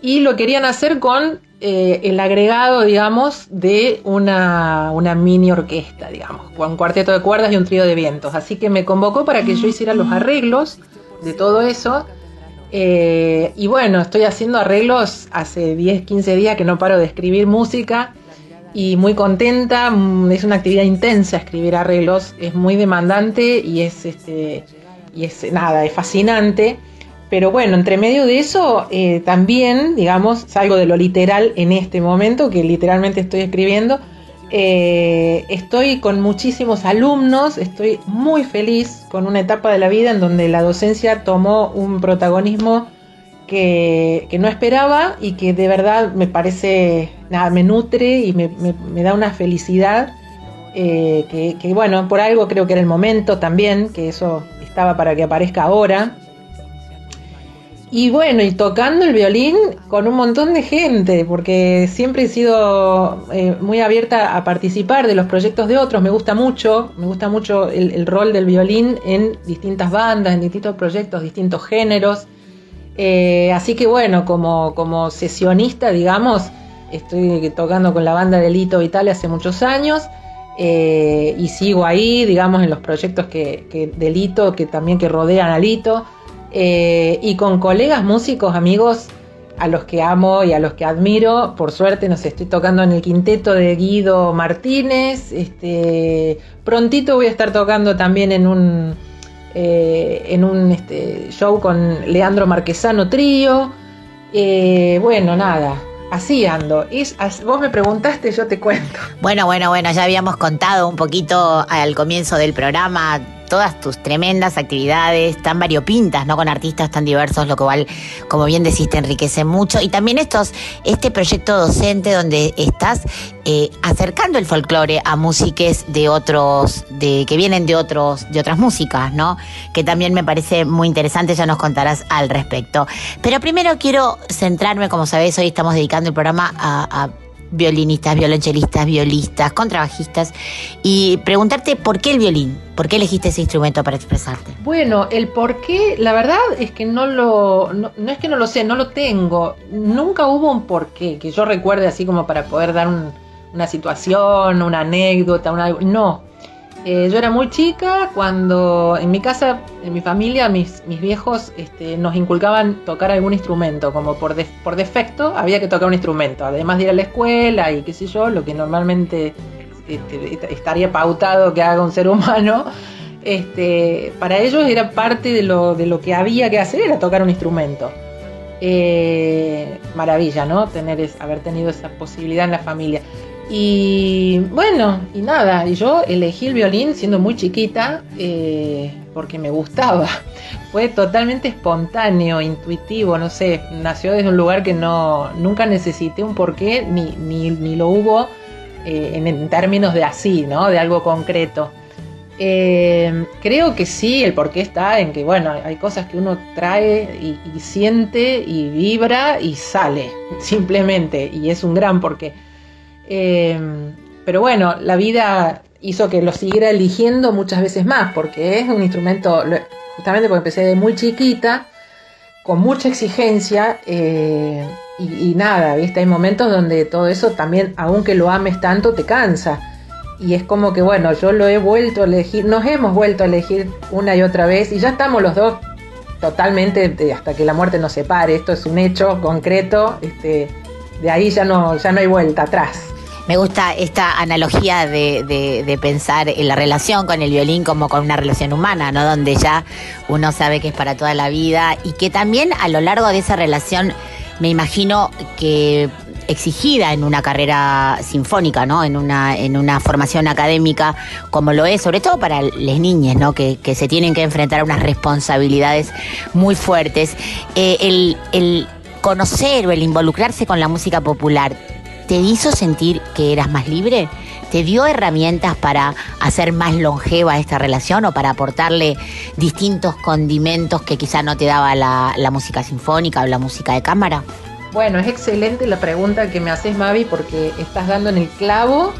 Y lo querían hacer con eh, el agregado, digamos, de una, una mini orquesta, digamos, con un cuarteto de cuerdas y un trío de vientos. Así que me convocó para que yo hiciera los arreglos de todo eso. Eh, y bueno, estoy haciendo arreglos hace 10, 15 días que no paro de escribir música y muy contenta. mm, Es una actividad intensa escribir arreglos, es muy demandante y es este y es nada, es fascinante. Pero bueno, entre medio de eso eh, también, digamos, salgo de lo literal en este momento, que literalmente estoy escribiendo. Eh, estoy con muchísimos alumnos, estoy muy feliz con una etapa de la vida en donde la docencia tomó un protagonismo que, que no esperaba y que de verdad me parece, nada, me nutre y me, me- da una felicidad eh, que, que, bueno, por algo creo que era el momento también, que eso estaba para que aparezca ahora. Y bueno, y tocando el violín con un montón de gente, porque siempre he sido eh, muy abierta a participar de los proyectos de otros, me gusta mucho, me gusta mucho el, el rol del violín en distintas bandas, en distintos proyectos, distintos géneros. Eh, así que bueno, como, como sesionista, digamos, estoy tocando con la banda de Lito Vitale hace muchos años eh, y sigo ahí, digamos, en los proyectos que, de Lito, que también que rodean a Lito, eh, y con colegas músicos, amigos, a los que amo y a los que admiro. Por suerte, nos estoy tocando en el quinteto de Guido Martínez. Este, prontito voy a estar tocando también en un eh, en un este, show con Leandro Marquesano Trío. Bueno, nada, así ando. Es, vos me preguntaste, yo te cuento. Bueno, bueno, bueno, ya habíamos contado un poquito al comienzo del programa todas tus tremendas actividades tan variopintas, ¿no? Con artistas tan diversos, lo cual, como bien decís, te enriquece mucho. Y también estos, este proyecto docente donde estás eh, acercando el folclore a músiques de otros, de, que vienen de otros, de otras músicas, ¿no? Que también me parece muy interesante, ya nos contarás al respecto. Pero primero quiero centrarme, como sabés, hoy estamos dedicando el programa a- a violinistas, violonchelistas, violistas, contrabajistas y preguntarte por qué el violín, por qué elegiste ese instrumento para expresarte. Bueno, el por qué, la verdad es que no lo, no, no es que no lo sé, no lo tengo. Nunca hubo un porqué que yo recuerde así como para poder dar un- una situación, una anécdota, una, no. Eh, yo era muy chica cuando en mi casa, en mi familia, mis, mis viejos este, nos inculcaban tocar algún instrumento, como por, por defecto había que tocar un instrumento, además de ir a la escuela y qué sé yo, lo que normalmente este, estaría pautado que haga un ser humano, este, para ellos era parte de lo, de lo que había que hacer, era tocar un instrumento. Eh, maravilla, ¿no? Tener es- haber tenido esa posibilidad en la familia. Y bueno, y nada, y yo elegí el violín siendo muy chiquita eh, porque me gustaba. Fue totalmente espontáneo, intuitivo, no sé, nació desde un lugar que no nunca necesité un porqué ni, ni, ni lo hubo eh, en, términos de así, ¿no? De algo concreto. Eh, creo que sí, el porqué está en que, bueno, hay cosas que uno trae y siente y vibra y sale, simplemente, y es un gran porqué. Eh, pero bueno, la vida hizo que lo siguiera eligiendo muchas veces más, porque es un instrumento, justamente porque empecé de muy chiquita, con mucha exigencia, eh, y, y nada, ¿viste? Hay momentos donde todo eso también, aunque lo ames tanto, te cansa. Y es como que, bueno, yo lo he vuelto a elegir, nos hemos vuelto a elegir una y otra vez, y ya estamos los dos totalmente hasta que la muerte nos separe. Esto es un hecho concreto, este, de ahí ya no, ya no hay vuelta atrás. Me gusta esta analogía de, pensar en la relación con el violín como con una relación humana, ¿no? Donde ya uno sabe que es para toda la vida y que también a lo largo de esa relación me imagino que exigida en una carrera sinfónica, ¿no? En una, formación académica como lo es, sobre todo para las niñas, ¿no? Que, que se tienen que enfrentar a unas responsabilidades muy fuertes. Eh, el, el conocer o el involucrarse con la música popular, ¿te hizo sentir que eras más libre? ¿Te dio herramientas para hacer más longeva esta relación o para aportarle distintos condimentos que quizá no te daba la, música sinfónica o la música de cámara? Bueno, es excelente la pregunta que me haces, Mavi, porque estás dando en el clavo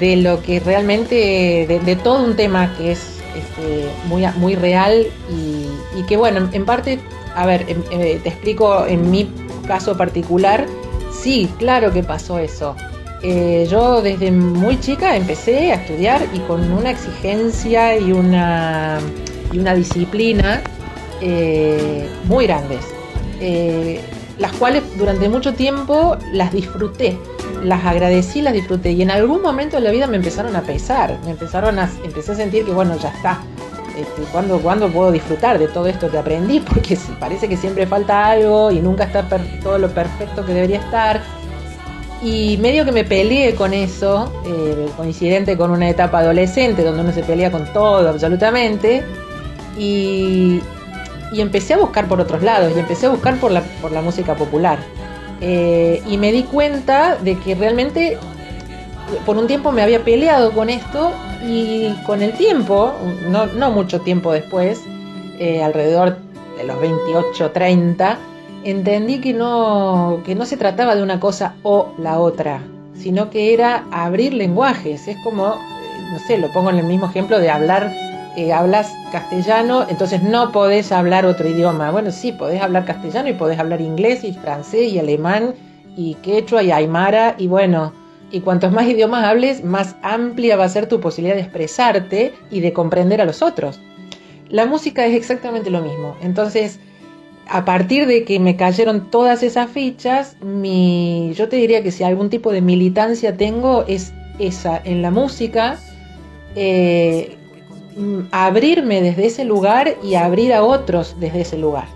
de lo que realmente, de, todo un tema que es este, muy, muy real y, que, bueno, en, en parte, a ver, em- eh, te explico en mi caso particular, sí, claro que pasó eso. Eh, yo desde muy chica empecé a estudiar y con una exigencia y una, y una disciplina eh, muy grandes, eh, las cuales durante mucho tiempo las disfruté, las agradecí, las disfruté y en algún momento de la vida me empezaron a pesar, me empezaron a, empecé a sentir que bueno, ya está, este, ¿cuándo, cuándo puedo disfrutar de todo esto que aprendí? Porque parece que siempre falta algo y nunca está todo lo perfecto que debería estar. Y medio que me peleé con eso, eh, coincidente con una etapa adolescente donde uno se pelea con todo absolutamente. Y, y empecé a buscar por otros lados y empecé a buscar por la, por la música popular. Eh, y me di cuenta de que realmente por un tiempo me había peleado con esto y con el tiempo, no, mucho tiempo después, eh, alrededor de los 28, 30, entendí que no, que no se trataba de una cosa o la otra, sino que era abrir lenguajes. Es como, eh, no sé, lo pongo en el mismo ejemplo de hablar, eh, hablas castellano, entonces no podés hablar otro idioma. Bueno, sí, podés hablar castellano y podés hablar inglés y francés y alemán y quechua y aymara y bueno, y cuantos más idiomas hables, más amplia va a ser tu posibilidad de expresarte y de comprender a los otros. La música es exactamente lo mismo. Entonces, a partir de que me cayeron todas esas fichas, mi, yo te diría que si algún tipo de militancia tengo es esa en la música, eh, abrirme desde ese lugar y abrir a otros desde ese lugar.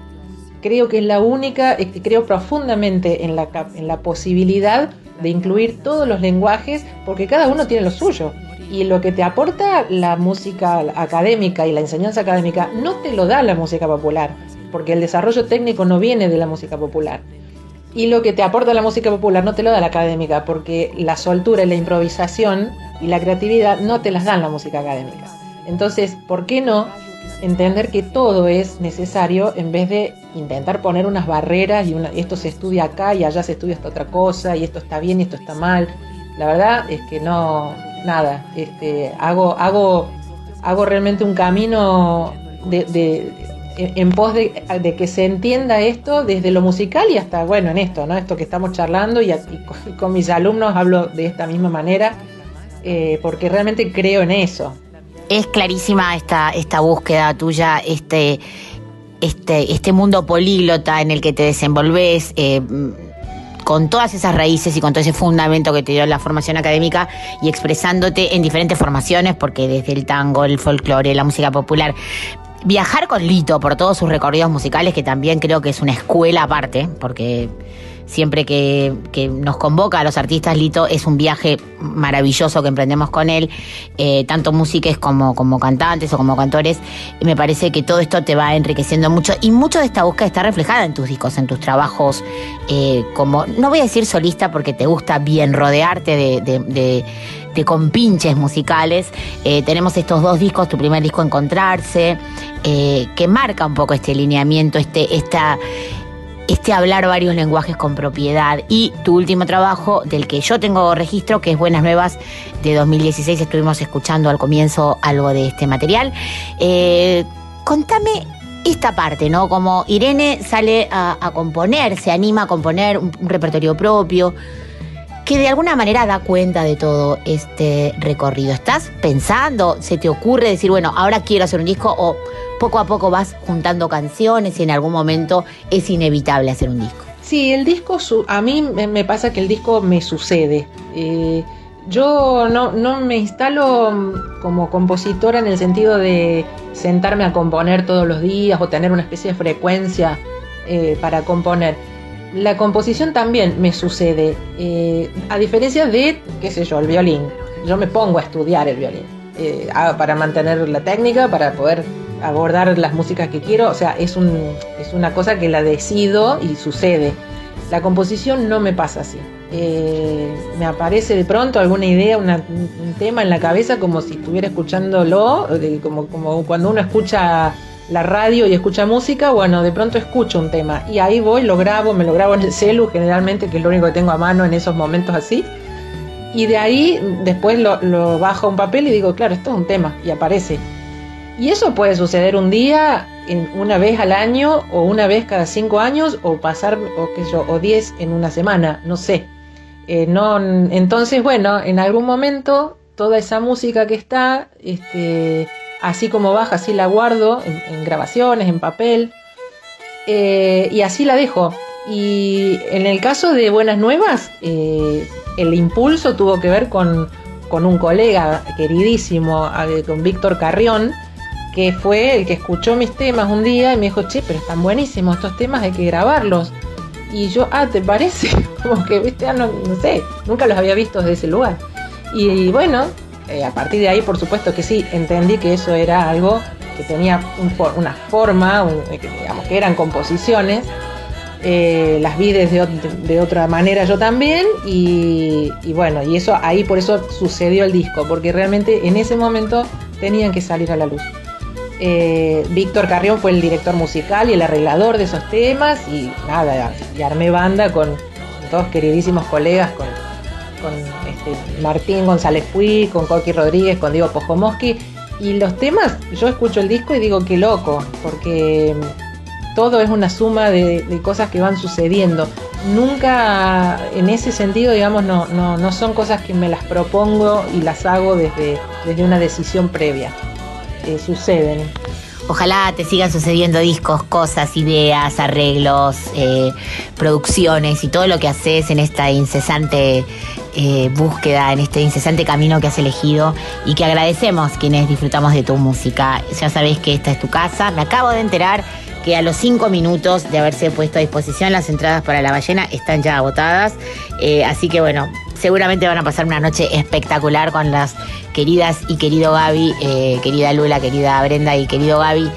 Creo que es la única, creo profundamente en la, en la posibilidad de incluir todos los lenguajes, porque cada uno tiene lo suyo. Y lo que te aporta la música académica y la enseñanza académica no te lo da la música popular, porque el desarrollo técnico no viene de la música popular. Y lo que te aporta la música popular no te lo da la académica, porque la soltura y la improvisación y la creatividad no te las dan la música académica. Entonces, ¿por qué no entender que todo es necesario en vez de intentar poner unas barreras y una- esto se estudia acá y allá se estudia esta otra cosa y esto está bien y esto está mal? La verdad es que no, nada, este, hago, hago, hago realmente un camino de, de- en pos de, que se entienda esto desde lo musical y hasta, bueno, en esto, ¿no? Esto que estamos charlando y, a- y con, y con mis alumnos hablo de esta misma manera, eh, porque realmente creo en eso. Es clarísima esta, esta búsqueda tuya, este, este, este mundo políglota en el que te desenvolves, eh, con todas esas raíces y con todo ese fundamento que te dio la formación académica y expresándote en diferentes formaciones, porque desde el tango, el folclore, la música popular. Viajar con Lito por todos sus recorridos musicales, que también creo que es una escuela aparte, porque siempre que, nos convoca a los artistas, Lito es un viaje maravilloso que emprendemos con él, eh, tanto músicos como, cantantes o como cantores. Y me parece que todo esto te va enriqueciendo mucho y mucho de esta búsqueda está reflejada en tus discos, en tus trabajos, eh, como, no voy a decir solista porque te gusta bien rodearte de, compinches musicales. Eh, tenemos estos dos discos, tu primer disco Encontrarse, que marca un poco este lineamiento, este, esta, este hablar varios lenguajes con propiedad. Y tu último trabajo, del que yo tengo registro, que es Buenas Nuevas de 2016, estuvimos escuchando al comienzo algo de este material. Eh, contame esta parte, ¿no? Como Irene sale a, componer, se anima a componer un repertorio propio, que de alguna manera da cuenta de todo este recorrido. ¿Estás pensando, se te ocurre decir, bueno, ahora quiero hacer un disco o poco a poco vas juntando canciones y en algún momento es inevitable hacer un disco? Sí, el disco, a mí me me pasa que el disco me sucede. Eh, yo no, no me instalo mm, como compositora en el sentido de sentarme a componer todos los días o tener una especie de frecuencia eh, para componer. La composición también me sucede, eh, a diferencia de, qué sé yo, el violín. Yo me pongo a estudiar el violín eh, para mantener la técnica, para poder abordar las músicas que quiero. O sea, es, un, es una cosa que la decido y sucede. La composición no me pasa así. Eh, me aparece de pronto alguna idea, una- un tema en la cabeza como si estuviera escuchándolo, eh, como, como cuando uno escucha la radio y escucha música, bueno, de pronto escucho un tema y ahí voy, lo grabo, me lo grabo en el celu generalmente, que es lo único que tengo a mano en esos momentos así. Y de ahí después lo, bajo a un papel y digo, claro, esto es un tema y aparece. Y eso puede suceder un día, en una vez al año, o una vez cada cinco años, o pasar, o qué yo, o diez en una semana, no sé. Eh, no, entonces, bueno, en algún momento toda esa música que está, este, así como baja, así la guardo en, en grabaciones, en papel, eh, y así la dejo. Y en el caso de Buenas Nuevas, eh, el impulso tuvo que ver con, con un colega queridísimo, eh, con Víctor Carrión, que fue el que escuchó mis temas un día y me dijo, che, pero están buenísimos estos temas, hay que grabarlos. Y yo, ah, ¿te parece? Como que, viste, Ah, no, no sé, nunca los había visto desde ese lugar. Y, bueno, eh, a partir de ahí, por supuesto que sí, entendí que eso era algo que tenía un for- una forma, eh, digamos, que eran composiciones. Eh, las vi desde de otra manera yo también y, bueno, y eso ahí por eso sucedió el disco, porque realmente en ese momento tenían que salir a la luz. Víctor Carrión fue el director musical y el arreglador de esos temas y nada, y armé banda con, con todos queridísimos colegas, con, con Martín González Fui, con Coqui Rodríguez, con Diego Pojomoski y los temas, yo escucho el disco y digo qué loco, porque todo es una suma de, de cosas que van sucediendo. Nunca en ese sentido, digamos, no, no, no son cosas que me las propongo y las hago desde, desde una decisión previa. Eh, suceden. Ojalá te sigan sucediendo discos, cosas, ideas, arreglos, eh, producciones y todo lo que haces en esta incesante eh, búsqueda, en este incesante camino que has elegido y que agradecemos quienes disfrutamos de tu música. Ya sabéis que esta es tu casa. Me acabo de enterar que a los cinco minutos de haberse puesto a disposición las entradas para la ballena están ya agotadas. Eh, así que bueno, seguramente van a pasar una noche espectacular con las queridas y querido Gaby, eh, querida Lula, querida Brenda y querido Gaby.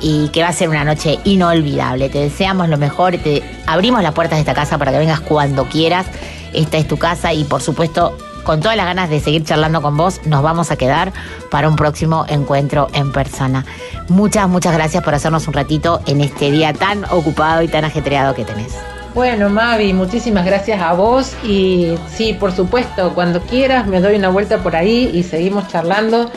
Y que va a ser una noche inolvidable. Te deseamos lo mejor. Te abrimos las puertas de esta casa para que vengas cuando quieras. Esta es tu casa y por supuesto con todas las ganas de seguir charlando con vos, nos vamos a quedar para un próximo encuentro en persona. Muchas, muchas gracias por hacernos un ratito en este día tan ocupado y tan ajetreado que tenés. Bueno, Mavi, muchísimas gracias a vos y sí, por supuesto, cuando quieras me doy una vuelta por ahí y seguimos charlando.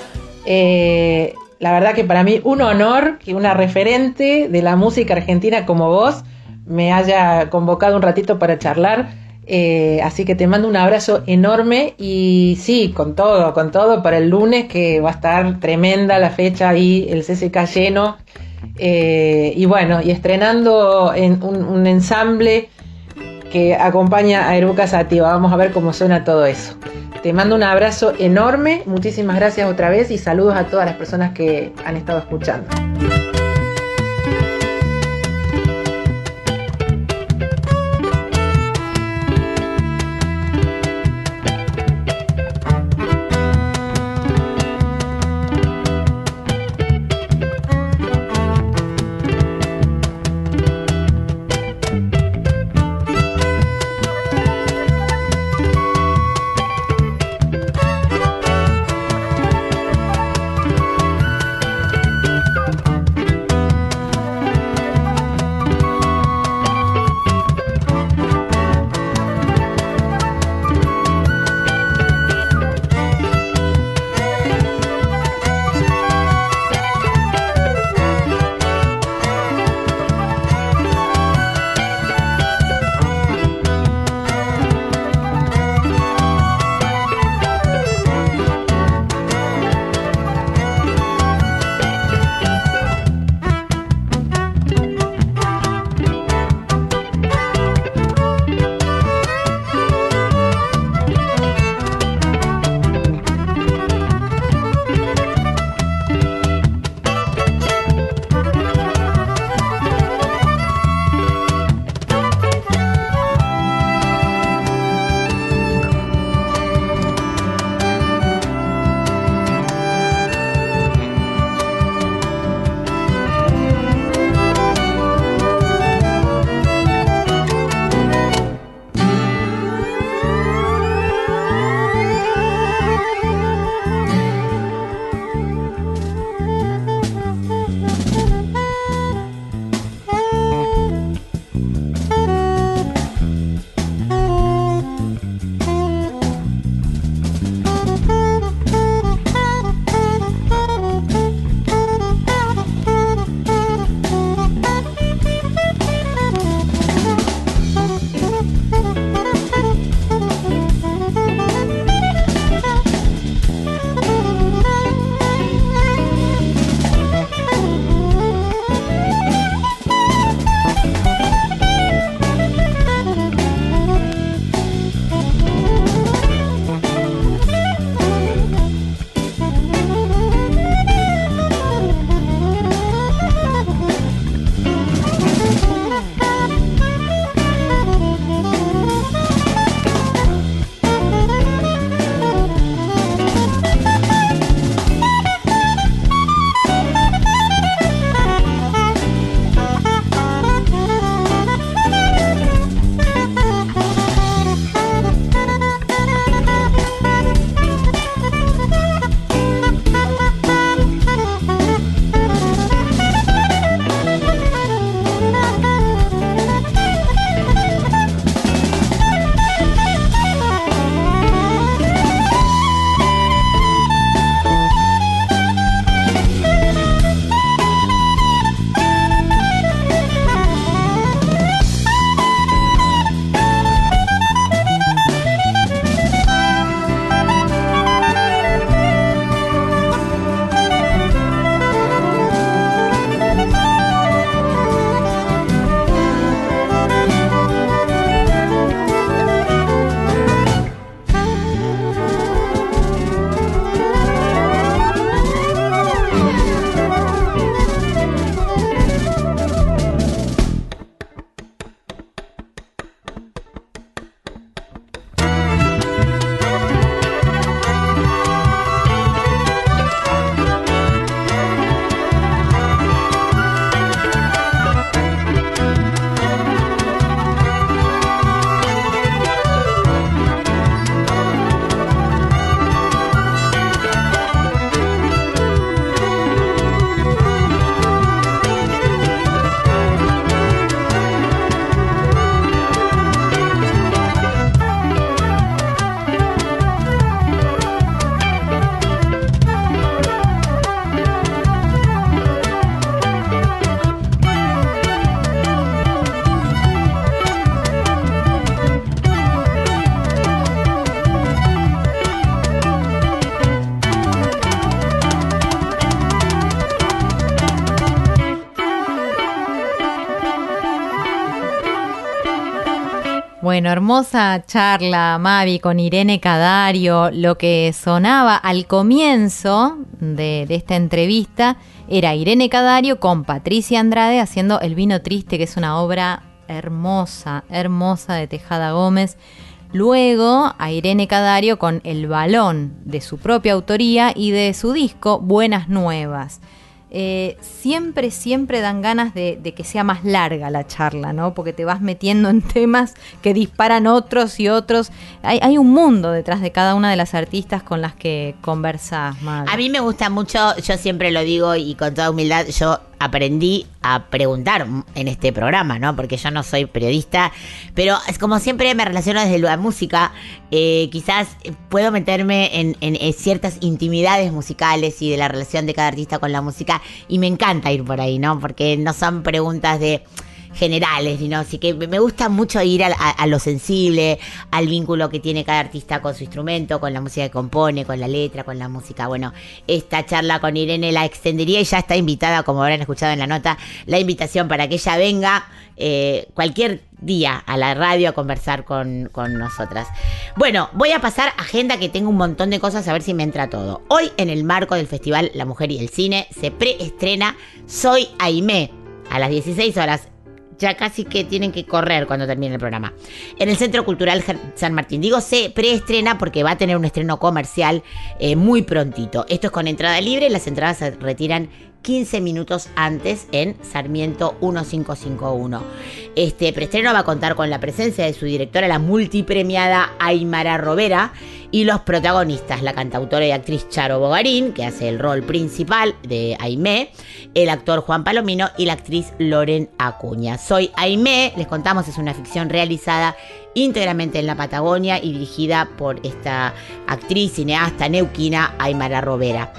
Eh, la verdad que para mí un honor que una referente de la música argentina como vos me haya convocado un ratito para charlar. Eh, así que te mando un abrazo enorme y sí, con todo, con todo para el lunes que va a estar tremenda la fecha ahí, el CCK lleno. Eh, y bueno, y estrenando en un, ensamble que acompaña a Eruca Sativa. Vamos a ver cómo suena todo eso. Te mando un abrazo enorme, muchísimas gracias otra vez y saludos a todas las personas que han estado escuchando. Hermosa charla, Mavi, con Irene Cadario. Lo que sonaba al comienzo de, de esta entrevista era Irene Cadario con Patricia Andrade haciendo El vino triste, que es una obra hermosa, hermosa de Tejada Gómez. Luego a Irene Cadario con El balón de su propia autoría y de su disco Buenas Nuevas. Eh, siempre, siempre dan ganas de, de que sea más larga la charla, ¿no? Porque te vas metiendo en temas que disparan otros y otros. Hay, hay un mundo detrás de cada una de las artistas con las que conversas, Mavi. A mí me gusta mucho, yo siempre lo digo y con toda humildad, yo aprendí a preguntar en este programa, ¿no? Porque yo no soy periodista, pero como siempre me relaciono desde la música, eh, quizás puedo meterme en ciertas intimidades musicales y de la relación de cada artista con la música y me encanta ir por ahí, ¿no? Porque no son preguntas de generales, ¿no? Así que me gusta mucho ir a, lo sensible, al vínculo que tiene cada artista con su instrumento, con la música que compone, con la letra, con la música. Bueno, esta charla con Irene la extendería y ya está invitada, como habrán escuchado en la nota, la invitación para que ella venga eh, cualquier día a la radio a conversar con, con nosotras. Bueno, voy a pasar agenda que tengo un montón de cosas a ver si me entra todo. Hoy en el marco del Festival La Mujer y el Cine se preestrena Soy Aimé a las 16 horas ya casi que tienen que correr cuando termine el programa. En el Centro Cultural San Martín. Digo, se preestrena porque va a tener un estreno comercial eh, muy prontito. Esto es con entrada libre. Las entradas se retiran 15 minutos antes en Sarmiento 1551. Este preestreno va a contar con la presencia de su directora, la multipremiada Aymara Robera, y los protagonistas, la cantautora y actriz Charo Bogarín, que hace el rol principal de Aimé, el actor Juan Palomino y la actriz Loren Acuña. Soy Aimé, les contamos, es una ficción realizada íntegramente en la Patagonia y dirigida por esta actriz, cineasta neuquina Aymara Robera.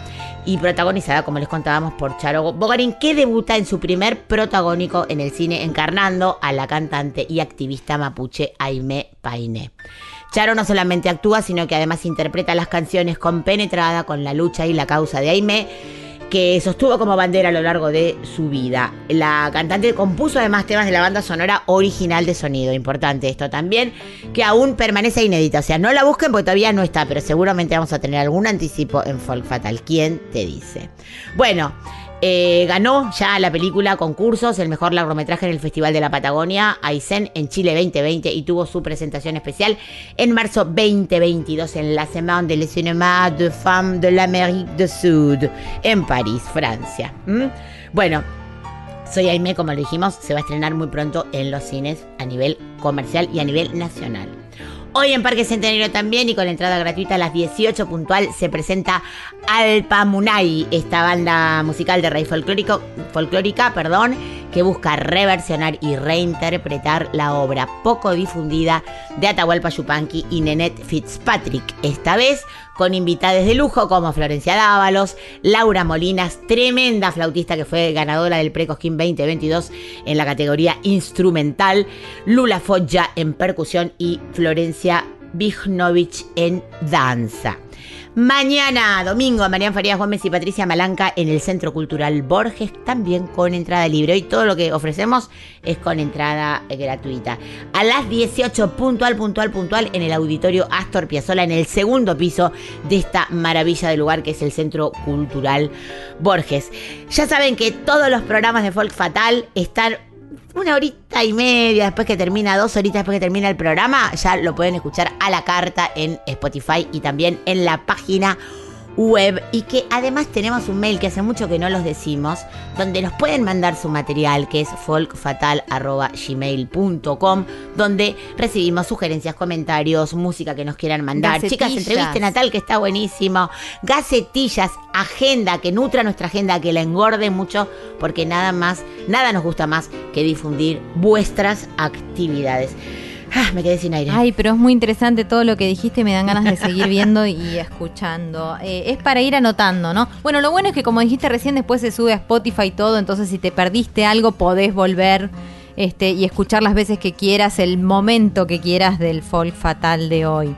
Y protagonizada, como les contábamos, por Charo Bogarín, que debuta en su primer protagónico en el cine encarnando a la cantante y activista mapuche Aimé Painé. Charo no solamente actúa, sino que además interpreta las canciones compenetrada con la lucha y la causa de Aimé, que sostuvo como bandera a lo largo de su vida. La cantante compuso además temas de la banda sonora original de sonido, importante esto también, que aún permanece inédita. O sea, no la busquen porque todavía no está, pero seguramente vamos a tener algún anticipo en Folk Fatal. ¿Quién te dice? Bueno. Eh, ganó ya la película concursos, el mejor largometraje en el Festival de la Patagonia, Aysén, en Chile 2020 y tuvo su presentación especial en marzo 2022 en la Semaine de Cinéma de Femmes de l'Amérique du Sud en París, Francia. Bueno, soy Aimé, como lo dijimos, se va a estrenar muy pronto en los cines a nivel comercial y a nivel nacional. Hoy en Parque Centenario también y con entrada gratuita a las 18 puntual se presenta Alpamunay, esta banda musical de raíz folclórico, folclórica, perdón, que busca reversionar y reinterpretar la obra poco difundida de Atahualpa Yupanqui y Nenet Fitzpatrick. Esta vez con invitados de lujo como Florencia Dávalos, Laura Molinas, tremenda flautista que fue ganadora del Precosquín 2022 en la categoría instrumental, Lula Foggia en percusión y Florencia Vignovich en danza. Mañana, domingo, Marian Farías Gómez y Patricia Malanca en el Centro Cultural Borges, también con entrada libre. Hoy todo lo que ofrecemos es con entrada gratuita. A las 18, puntual, puntual, puntual, en el Auditorio Astor Piazzolla, en el segundo piso de esta maravilla de lugar que es el Centro Cultural Borges. Ya saben que todos los programas de Folk Fatal están una horita y media después que termina, dos horitas después que termina el programa, ya lo pueden escuchar a la carta en Spotify y también en la página web y que además tenemos un mail que hace mucho que no los decimos, donde nos pueden mandar su material que es folkfatal.gmail.com, donde recibimos sugerencias, comentarios, música que nos quieran mandar. Chicas, Gacetillas. entrevisten a tal que está buenísimo. Gacetillas, agenda, que nutra nuestra agenda, que la engorde mucho, porque nada más, nada nos gusta más que difundir vuestras actividades. Ah, me quedé sin aire. Ay, pero es muy interesante todo lo que dijiste, me dan ganas de seguir viendo y escuchando. Eh, es para ir anotando, ¿no? Bueno, lo bueno es que como dijiste recién, después se sube a Spotify y todo, entonces si te perdiste algo podés volver este, y escuchar las veces que quieras, el momento que quieras del folk fatal de hoy.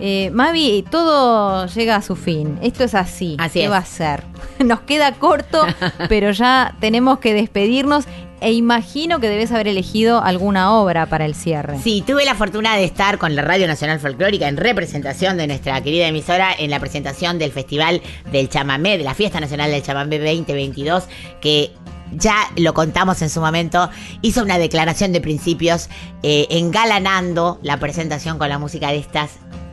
Eh, Mavi, todo llega a su fin. Esto es así. Así ¿Qué es. va a ser? Nos queda corto, pero ya tenemos que despedirnos. E imagino que debes haber elegido alguna obra para el cierre. Sí, tuve la fortuna de estar con la Radio Nacional Folclórica en representación de nuestra querida emisora en la presentación del Festival del Chamamé, de la Fiesta Nacional del Chamamé 2022, que ya lo contamos en su momento, hizo una declaración de principios eh, engalanando la presentación con la música de estas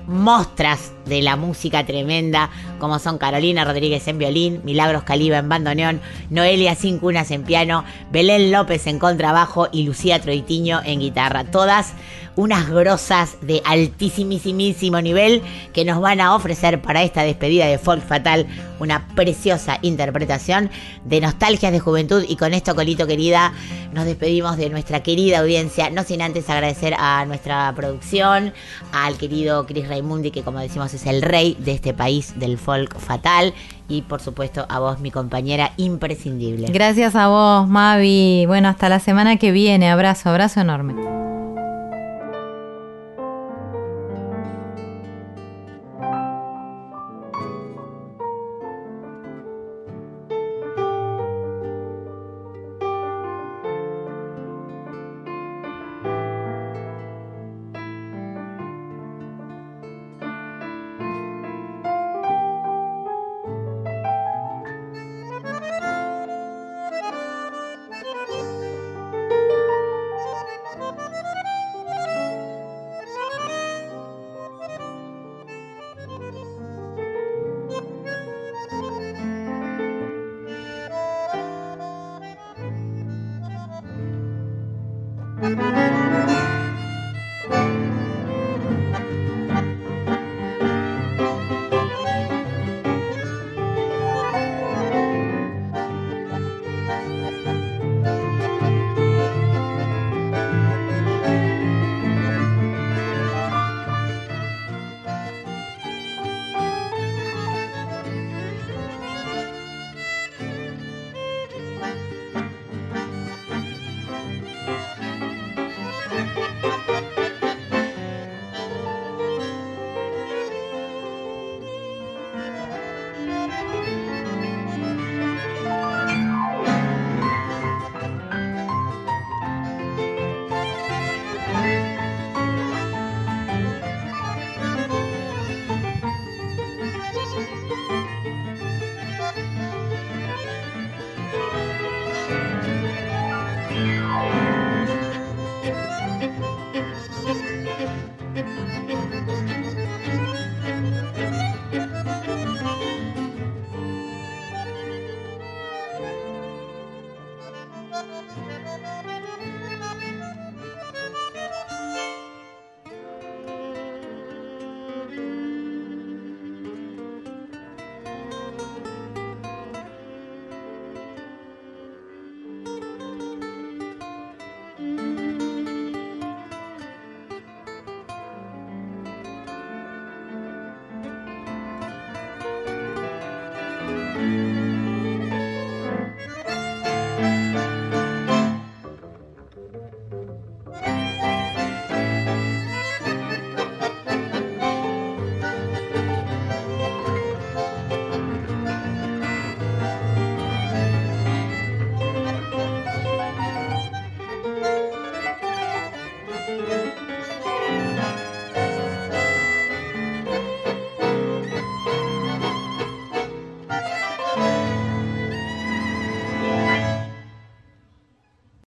mostras de la música tremenda, como son Carolina Rodríguez en violín, Milagros Caliba en bandoneón, Noelia Cincunas en piano, Belén López en contrabajo y Lucía Troitiño en guitarra. Todas unas grosas de altísimísimo nivel que nos van a ofrecer para esta despedida de Folk Fatal una preciosa interpretación de nostalgias de juventud y con esto Colito querida nos despedimos de nuestra querida audiencia no sin antes agradecer a nuestra producción al querido Chris Raimundi que como decimos es el rey de este país del folk fatal y por supuesto a vos mi compañera imprescindible Gracias a vos, Mavi. Bueno, hasta la semana que viene. Abrazo, abrazo enorme.